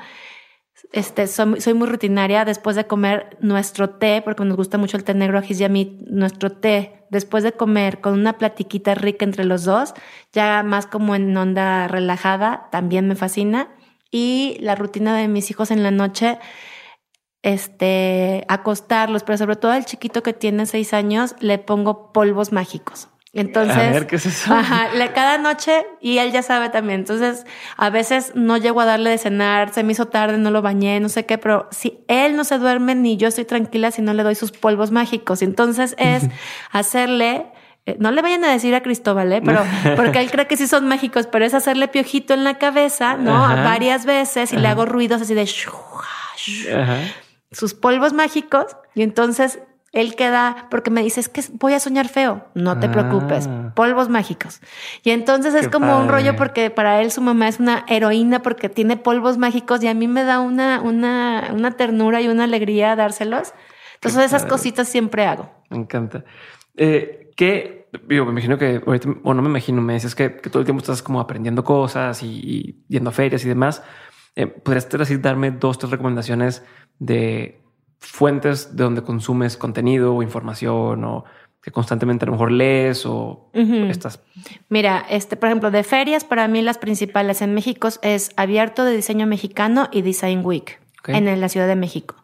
Este, soy, soy muy rutinaria después de comer nuestro té, porque nos gusta mucho el té negro y a mí, nuestro té, después de comer con una platiquita rica entre los dos, ya más como en onda relajada, también me fascina. Y la rutina de mis hijos en la noche, este, acostarlos, pero sobre todo al chiquito que tiene seis años, le pongo polvos mágicos. Entonces, a ver, ¿qué es eso? Ajá, le- cada noche, y él ya sabe también. Entonces, a veces no llego a darle de cenar, se me hizo tarde, no lo bañé, no sé qué, pero si él no se duerme, ni yo estoy tranquila si no le doy sus polvos mágicos. Entonces, es hacerle. eh, No le vayan a decir a Cristóbal, ¿eh? pero porque él cree que sí son mágicos, pero es hacerle piojito en la cabeza, ¿no? Ajá. Varias veces y le hago ruidos así de Ajá. sus polvos mágicos y entonces él queda porque me dice es que voy a soñar feo. No te Ah. preocupes, polvos mágicos. Y entonces es Qué como un padre. rollo porque para él su mamá es una heroína porque tiene polvos mágicos y a mí me da una, una, una ternura y una alegría dárselos. Entonces Qué esas padre. cositas siempre hago. Me encanta. Eh, ¿Qué? Digo, me imagino que ahorita, o no me imagino, me dices que, que todo el tiempo estás como aprendiendo cosas y, y yendo a ferias y demás. Eh, ¿Podrías así darme dos, tres recomendaciones de fuentes de donde consumes contenido o información o que constantemente a lo mejor lees o Ujú. estás? Mira, este, por ejemplo, de ferias, para mí las principales en México es Abierto de Diseño Mexicano y Design Week en la Ciudad de México.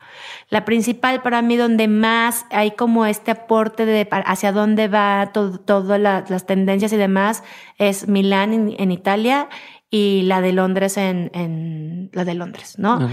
La principal para mí, donde más hay como este aporte de hacia dónde va todo, todas las tendencias y demás, es Milán en, Italia y la de Londres en, en la de Londres, ¿no?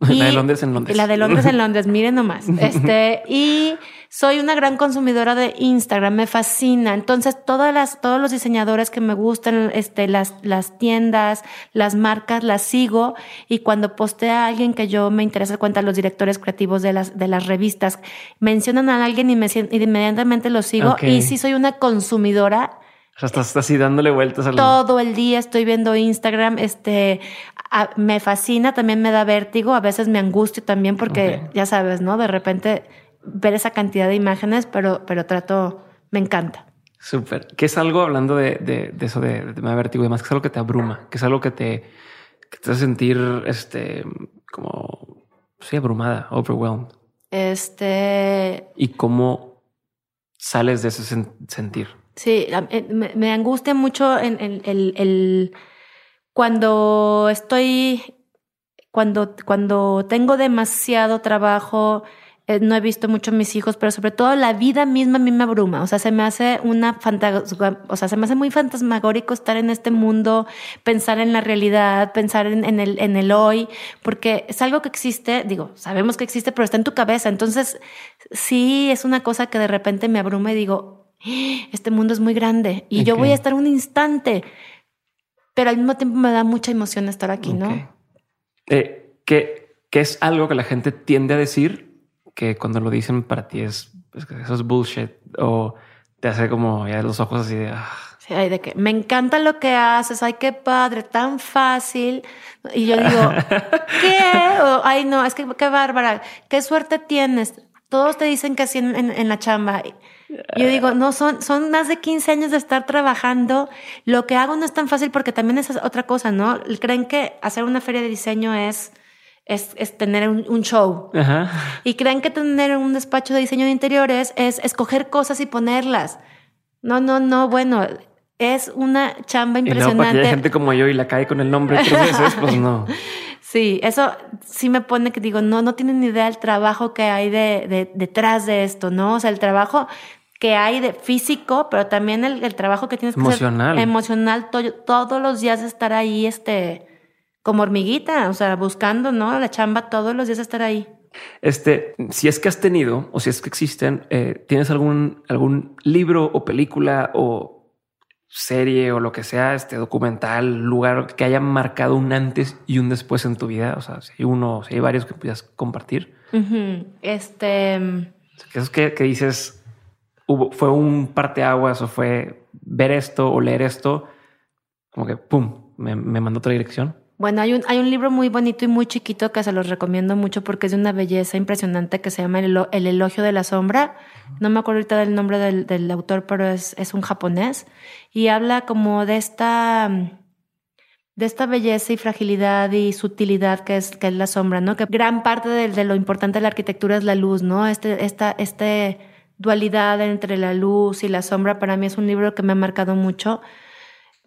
la de Londres en Londres. La de Londres en Londres, miren nomás. Este, y soy una gran consumidora de Instagram, me fascina. Entonces, todas las, todos los diseñadores que me gustan, este, las, las tiendas, las marcas, las sigo. Y cuando postea a alguien que yo me interesa, cuenta los directores creativos de las, de las revistas, mencionan a alguien y me inmediatamente lo sigo. Y sí soy una consumidora o sea, estás así dándole vueltas al... Todo el día estoy viendo Instagram. Este, me fascina, también me da vértigo. A veces me angustio también porque, ya sabes, ¿no? De repente ver esa cantidad de imágenes, pero, pero trato, me encanta. Súper. ¿Qué es algo, hablando de, de, eso de, de, vértigo y demás, que es algo que te abruma, que es algo que te, que te hace sentir, este, como, sí, abrumada, overwhelmed? Este... ¿Y cómo sales de ese sentir? Sí, eh, me, angustia mucho en, el, cuando estoy, cuando, cuando tengo demasiado trabajo, eh, no he visto mucho a mis hijos, pero sobre todo la vida misma a mí me abruma. O sea, se me hace una o sea, se me hace muy fantasmagórico estar en este mundo, pensar en la realidad, pensar en, en, el, en el hoy, porque es algo que existe, digo, sabemos que existe, pero está en tu cabeza. Entonces, sí, es una cosa que de repente me abruma y digo, este mundo es muy grande y yo voy a estar un instante, pero al mismo tiempo me da mucha emoción estar aquí, ¿no? Eh, ¿qué, es algo que la gente tiende a decir que cuando lo dicen para ti es, eso es bullshit o te hace como ya los ojos así de... Ah. Sí, de que me encanta lo que haces, ay, qué padre, tan fácil. Y yo digo, ¿qué? ay, no, es que qué bárbara, qué suerte tienes. Todos te dicen que así en, en la chamba. Yo digo, no, son, son más de 15 años de estar trabajando. Lo que hago no es tan fácil porque también es otra cosa, ¿no? Creen que hacer una feria de diseño es, es, es tener un, show. Y creen que tener un despacho de diseño de interiores es escoger cosas y ponerlas. No, no, no, bueno, es una chamba impresionante. Y hay gente como yo y la cae con el nombre tres veces, pues no. Sí, eso sí me pone que digo, no, no tienen ni idea el trabajo que hay de, de, detrás de esto, ¿no? O sea, el trabajo que hay de físico, pero también el, trabajo que tienes que emocional. hacer emocional, todos los días estar ahí, este, como hormiguita, o sea, buscando, ¿no? La chamba todos los días estar ahí. Este, si es que has tenido o si es que existen, eh, ¿tienes algún, algún libro o película o serie o lo que sea, este documental, lugar que haya marcado un antes y un después en tu vida? O sea, si hay uno, si hay varios que puedas compartir. Este. es que, que dices, fue un parteaguas o fue ver esto o leer esto, como que pum, me, mandó otra dirección. Bueno, hay un, hay un libro muy bonito y muy chiquito que se los recomiendo mucho porque es de una belleza impresionante que se llama El, Elogio de la Sombra. No me acuerdo ahorita del nombre del, del autor, pero es, es, un japonés y habla como de esta, de esta belleza y fragilidad y sutilidad que es, que es la sombra, ¿no? Que gran parte de, de lo importante de la arquitectura es la luz, ¿no? Este, esta, este, dualidad entre la luz y la sombra, para mí es un libro que me ha marcado mucho.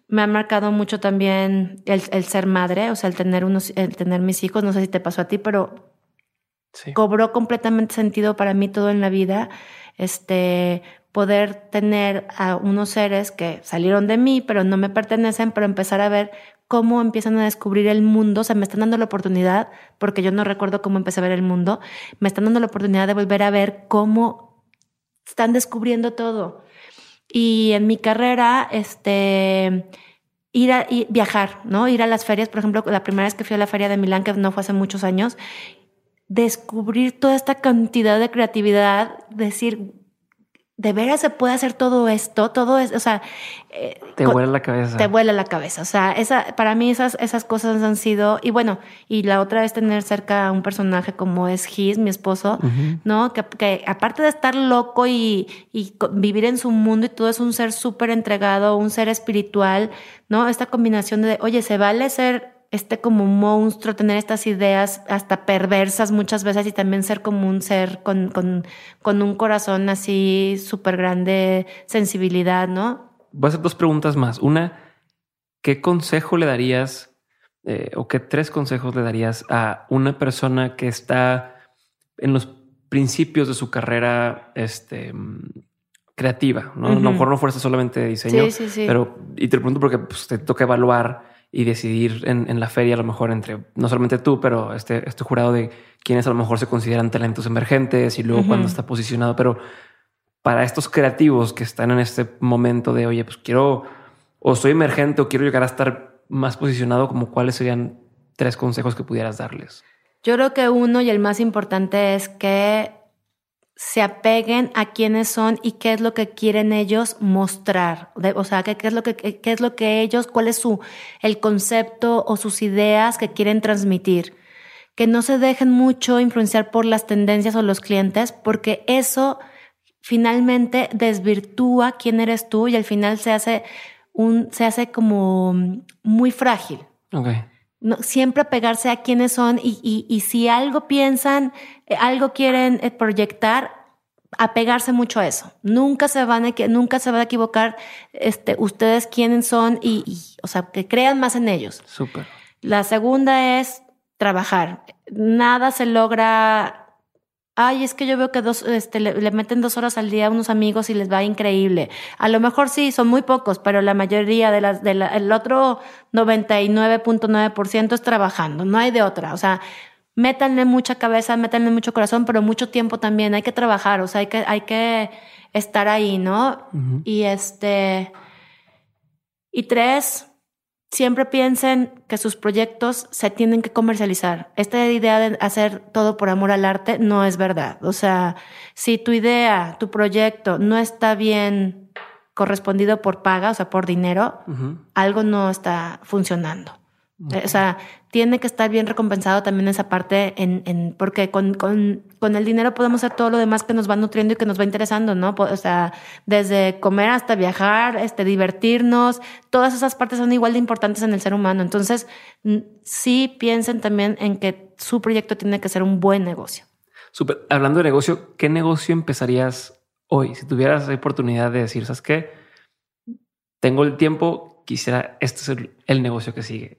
Me ha marcado mucho también el, ser madre, o sea, el tener, unos, el tener mis hijos. No sé si te pasó a ti, pero cobró completamente sentido para mí todo en la vida. Este, poder tener a unos seres que salieron de mí, pero no me pertenecen, pero empezar a ver cómo empiezan a descubrir el mundo, o sea, me están dando la oportunidad, porque yo no recuerdo cómo empecé a ver el mundo, me están dando la oportunidad de volver a ver cómo están descubriendo todo. Y en mi carrera, este, ir a viajar, ¿no? Ir a las ferias, por ejemplo, la primera vez que fui a la feria de Milán, que no fue hace muchos años, descubrir toda esta cantidad de creatividad, decir, ¿de veras se puede hacer todo esto? Todo es, o sea... Eh, te vuela la cabeza. Te vuela la cabeza. O sea, esa, para mí esas, esas cosas han sido... Y bueno, y la otra es tener cerca a un personaje como es Gis, mi esposo, ¿no? Que, que, aparte de estar loco y, y vivir en su mundo y todo, es un ser súper entregado, un ser espiritual, ¿no? Esta combinación de, oye, se vale ser este como monstruo, tener estas ideas hasta perversas muchas veces y también ser como un ser con, con, con un corazón así súper grande, sensibilidad, ¿no? Voy a hacer dos preguntas más. Una, ¿qué consejo le darías eh, o qué tres consejos le darías a una persona que está en los principios de su carrera este, creativa, ¿no? A lo mejor no fuerza solamente de diseño, pero y te lo pregunto porque pues, te toca evaluar y decidir en, la feria a lo mejor entre no solamente tú, pero este, este jurado de quienes a lo mejor se consideran talentos emergentes y luego cuando está posicionado, pero para estos creativos que están en este momento de, oye, pues quiero o soy emergente o quiero llegar a estar más posicionado, como cuáles serían tres consejos que pudieras darles. Yo creo que uno y el más importante es que se apeguen a quiénes son y qué es lo que quieren ellos mostrar. O sea, qué, es lo que, qué es lo que ellos, cuál es su, el concepto o sus ideas que quieren transmitir. Que no se dejen mucho influenciar por las tendencias o los clientes, porque eso finalmente desvirtúa quién eres tú y al final se hace un, se hace como muy frágil. Okay siempre pegarse a quienes son y, y, si algo piensan, eh, algo quieren eh, proyectar, apegarse mucho a eso. Nunca se van a, nunca se van a equivocar este, ustedes quiénes son y, o sea, que crean más en ellos. Súper. La segunda es trabajar. Nada se logra Ay, es que yo veo que dos, este, le, meten dos horas al día a unos amigos y les va increíble. A lo mejor sí, son muy pocos, pero la mayoría de las, del el otro 99.9% es trabajando. No hay de otra. O sea, métanle mucha cabeza, métanle mucho corazón, pero mucho tiempo también. Hay que trabajar, o sea, hay que, hay que estar ahí, ¿no? Y este, y tres, siempre piensen que sus proyectos se tienen que comercializar. Esta idea de hacer todo por amor al arte no es verdad. O sea, si tu idea, tu proyecto no está bien correspondido por paga, o sea, por dinero, algo no está funcionando. O sea, tiene que estar bien recompensado también esa parte, en, en porque con, con, con, el dinero podemos hacer todo lo demás que nos va nutriendo y que nos va interesando, ¿no? O sea, desde comer hasta viajar, este, divertirnos, todas esas partes son igual de importantes en el ser humano. Entonces, sí piensen también en que su proyecto tiene que ser un buen negocio. Súper. Hablando de negocio, ¿qué negocio empezarías hoy? Si tuvieras la oportunidad de decir, ¿sabes qué? Tengo el tiempo, quisiera, este es el, negocio que sigue.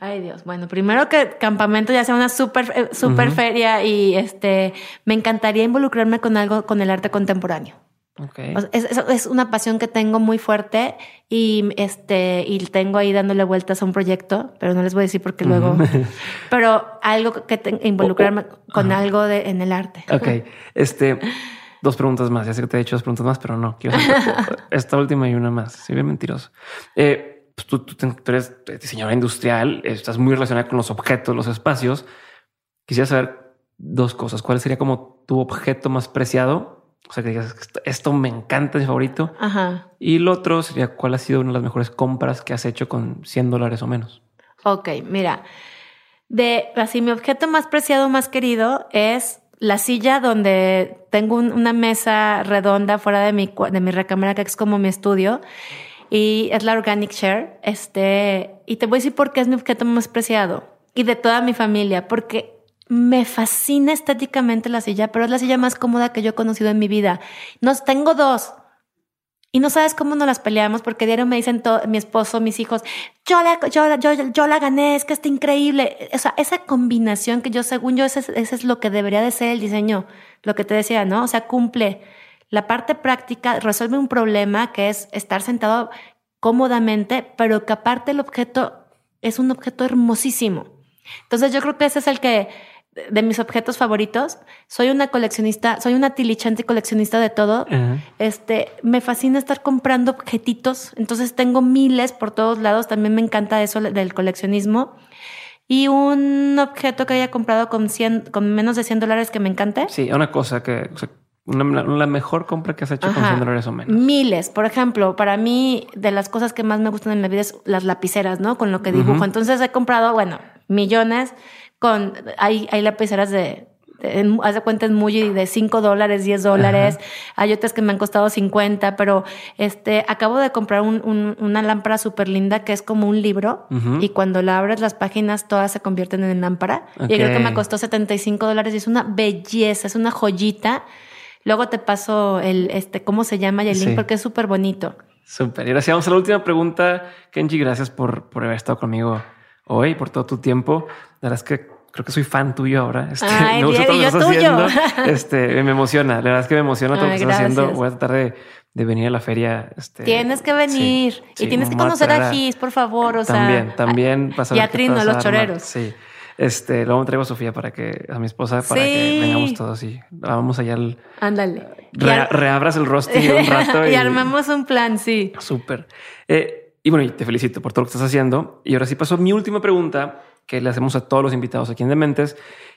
Ay Dios, bueno, primero que campamento ya sea una super, eh, super feria y este, me encantaría involucrarme con algo, con el arte contemporáneo. Okay. es, es, una pasión que tengo muy fuerte y este y tengo ahí dándole vueltas a un proyecto, pero no les voy a decir porque luego. pero algo que involucrarme con algo de, en el arte. Ok, este dos preguntas más. Ya sé que te he hecho dos preguntas más, pero no quiero hacer esta última y una más. Soy bien mentiroso. Eh, pues tú, tú, eres diseñadora industrial, estás muy relacionada con los objetos, los espacios. Quisiera saber dos cosas. ¿Cuál sería como tu objeto más preciado? O sea, que digas, esto me encanta, es mi favorito. Ajá. Y lo otro sería, ¿cuál ha sido una de las mejores compras que has hecho con 100 dólares o menos? Ok, mira, de así mi objeto más preciado, más querido es la silla donde tengo una mesa redonda fuera de mi, de mi recámara, que es como mi estudio, y es la Organic Share. Este, y te voy a decir por qué es mi objeto más preciado y de toda mi familia, porque me fascina estéticamente la silla, pero es la silla más cómoda que yo he conocido en mi vida. Nos tengo dos. Y no sabes cómo nos las peleamos porque diario me dicen mi esposo, mis hijos, yo la, yo, yo, yo la gané, es que está increíble. O sea, esa combinación que yo, según yo, ese, ese, es lo que debería de ser el diseño, lo que te decía, ¿no? O sea, cumple la parte práctica, resuelve un problema que es estar sentado cómodamente, pero que aparte el objeto es un objeto hermosísimo. Entonces yo creo que ese es el que de mis objetos favoritos. Soy una coleccionista, soy una tilichante coleccionista de todo. Este, me fascina estar comprando objetitos. Entonces tengo miles por todos lados. También me encanta eso del coleccionismo. Y un objeto que haya comprado con 100, con menos de 100 dólares que me encante. Sí, una cosa que, una, la mejor compra que has hecho con 100 dólares o menos. Miles. Por ejemplo, para mí, de las cosas que más me gustan en la vida es las lapiceras, ¿no? Con lo que dibujo. Entonces he comprado, bueno, millones con, hay, hay lapiceras de, haz de cuenta muy de 5 dólares, 10 dólares. Hay otras que me han costado 50, pero este, acabo de comprar un, una lámpara súper linda que es como un libro y cuando la abres las páginas todas se convierten en lámpara. Y creo que me costó 75 dólares y es una belleza, es una joyita. Luego te paso el, este, cómo se llama y el link porque es súper bonito. Súper. Y sí, vamos a la última pregunta. Kenji, gracias por, por haber estado conmigo hoy, por todo tu tiempo. La verdad es que creo que soy fan tuyo ahora. Este, Ay, me gusta todo lo que estás tuyo. haciendo. Este, me emociona. La verdad es que me emociona todo lo que estás haciendo. Voy a tratar de, de, venir a la feria. Este, tienes que venir y tienes que conocer a Gis, por favor. O también, sea, también pasa. Y a Trino, los choreros. Sí. Este, luego me traigo a Sofía para que, a mi esposa, para que vengamos todos y vamos allá al. Ándale. reabras el rosti un rato. y, armamos un plan, sí. Súper. Eh, y bueno, te felicito por todo lo que estás haciendo. Y ahora sí pasó mi última pregunta que le hacemos a todos los invitados aquí en Dementes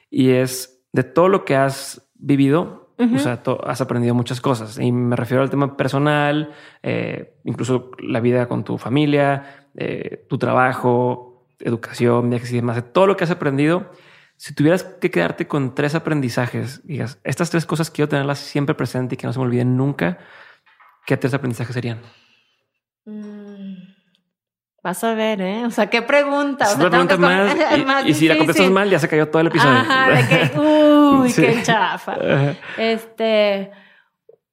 y es de todo lo que has vivido, o sea, has aprendido muchas cosas y me refiero al tema personal, eh, incluso la vida con tu familia, eh, tu trabajo, educación, viajes y demás, de todo lo que has aprendido. Si tuvieras que quedarte con tres aprendizajes, digas, estas tres cosas quiero tenerlas siempre presente y que no se me olviden nunca, ¿qué tres aprendizajes serían? Mm. Vas a ver, ¿eh? O sea, ¿qué pregunta? Es pregunta más, y, si la contestas mal, ya se cayó todo el episodio. Ajá, de que, uy, qué chafa. Este,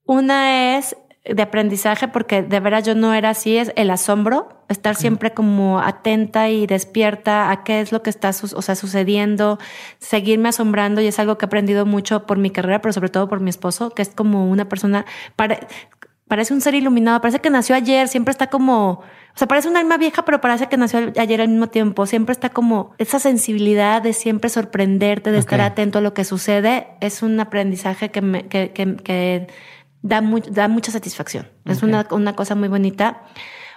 una es de aprendizaje, porque de veras yo no era así, es el asombro, estar siempre como atenta y despierta a qué es lo que está o sea, sucediendo, seguirme asombrando y es algo que he aprendido mucho por mi carrera, pero sobre todo por mi esposo, que es como una persona, parece un ser iluminado, parece que nació ayer, siempre está como o sea, parece un alma vieja, pero parece que nació ayer al mismo tiempo. Siempre está como esa sensibilidad de siempre sorprenderte, de estar atento a lo que sucede. Es un aprendizaje que, me, que, que, da, da mucha satisfacción. Es una, una cosa muy bonita.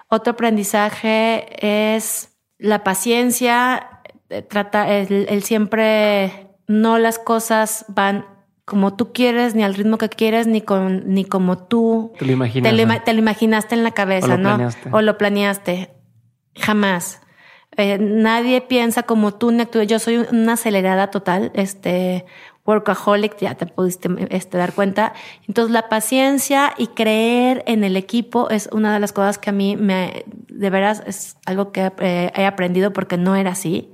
Otro aprendizaje es la paciencia, eh, trata, el siempre no las cosas van como tú quieres, ni al ritmo que quieres, ni con, ni como tú te lo, imaginaste en la cabeza, ¿no? O lo planeaste. Jamás. Eh, nadie piensa como tú ni actúa. Yo soy una acelerada total, este workaholic, ya te pudiste este, dar cuenta. Entonces, la paciencia y creer en el equipo es una de las cosas que a mí me, de veras, es algo que eh, he aprendido porque no era así,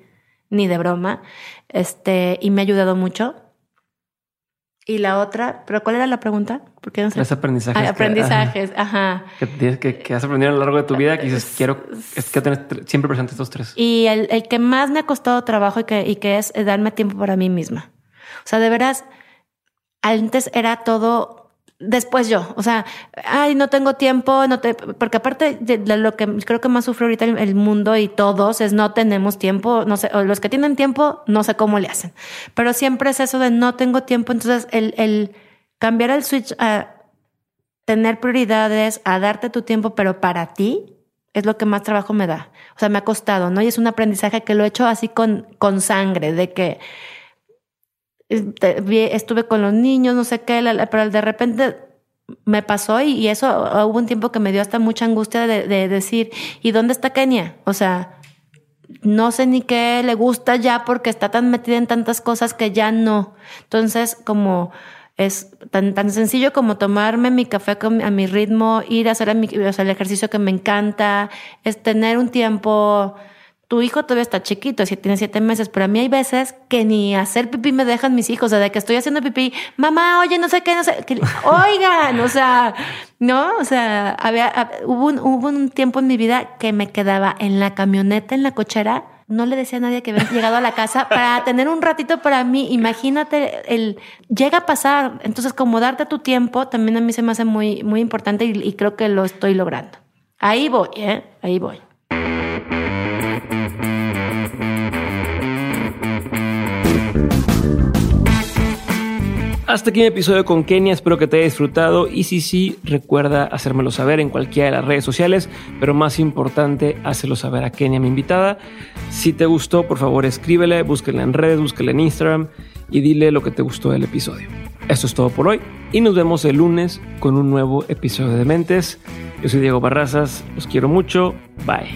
ni de broma, este, y me ha ayudado mucho. Y la otra, ¿pero cuál era la pregunta? Porque no sé. Es aprendizajes. Ah, aprendizajes, ajá. Que, que, que, has aprendido a lo largo de tu vida que dices, quiero, es que tener siempre presente estos tres. Y el, el, que más me ha costado trabajo y que, y que es darme tiempo para mí misma. O sea, de veras, antes era todo después yo, o sea, ay, no tengo tiempo, no te, porque aparte de, lo que creo que más sufre ahorita el, mundo y todos es no tenemos tiempo, no sé, o los que tienen tiempo, no sé cómo le hacen, pero siempre es eso de no tengo tiempo, entonces el, el cambiar el switch a tener prioridades, a darte tu tiempo, pero para ti, es lo que más trabajo me da. O sea, me ha costado, ¿no? Y es un aprendizaje que lo he hecho así con, con sangre, de que estuve con los niños, no sé qué, pero de repente me pasó y, eso ah, hubo un tiempo que me dio hasta mucha angustia de, decir, ¿y dónde está Kenia? O sea, no sé ni qué le gusta ya porque está tan metida en tantas cosas que ya no. Entonces, como es tan, tan sencillo como tomarme mi café a mi ritmo, ir a hacer el ejercicio que me encanta, es tener un tiempo tu hijo todavía está chiquito, si tiene siete meses, pero a mí hay veces que ni hacer pipí me dejan mis hijos, o sea, de que estoy haciendo pipí, mamá, oye, no sé qué, no sé, que, oigan, o sea, no, o sea, había, hubo, un, hubo un tiempo en mi vida que me quedaba en la camioneta, en la cochera, no le decía a nadie que había llegado a la casa para tener un ratito para mí. Imagínate, el llega a pasar. Entonces, como darte tu tiempo, también a mí se me hace muy, muy importante y, y creo que lo estoy logrando. Ahí voy, ¿eh? Ahí voy. Hasta aquí mi episodio con Kenia, espero que te haya disfrutado y si sí, recuerda hacérmelo saber en cualquiera de las redes sociales, pero más importante, hácelo saber a Kenia, mi invitada. Si te gustó, por favor escríbele, búsquela en redes, búsquela en Instagram y dile lo que te gustó del episodio. Esto es todo por hoy y nos vemos el lunes con un nuevo episodio de Mentes. Yo soy Diego Barrazas, los quiero mucho, bye.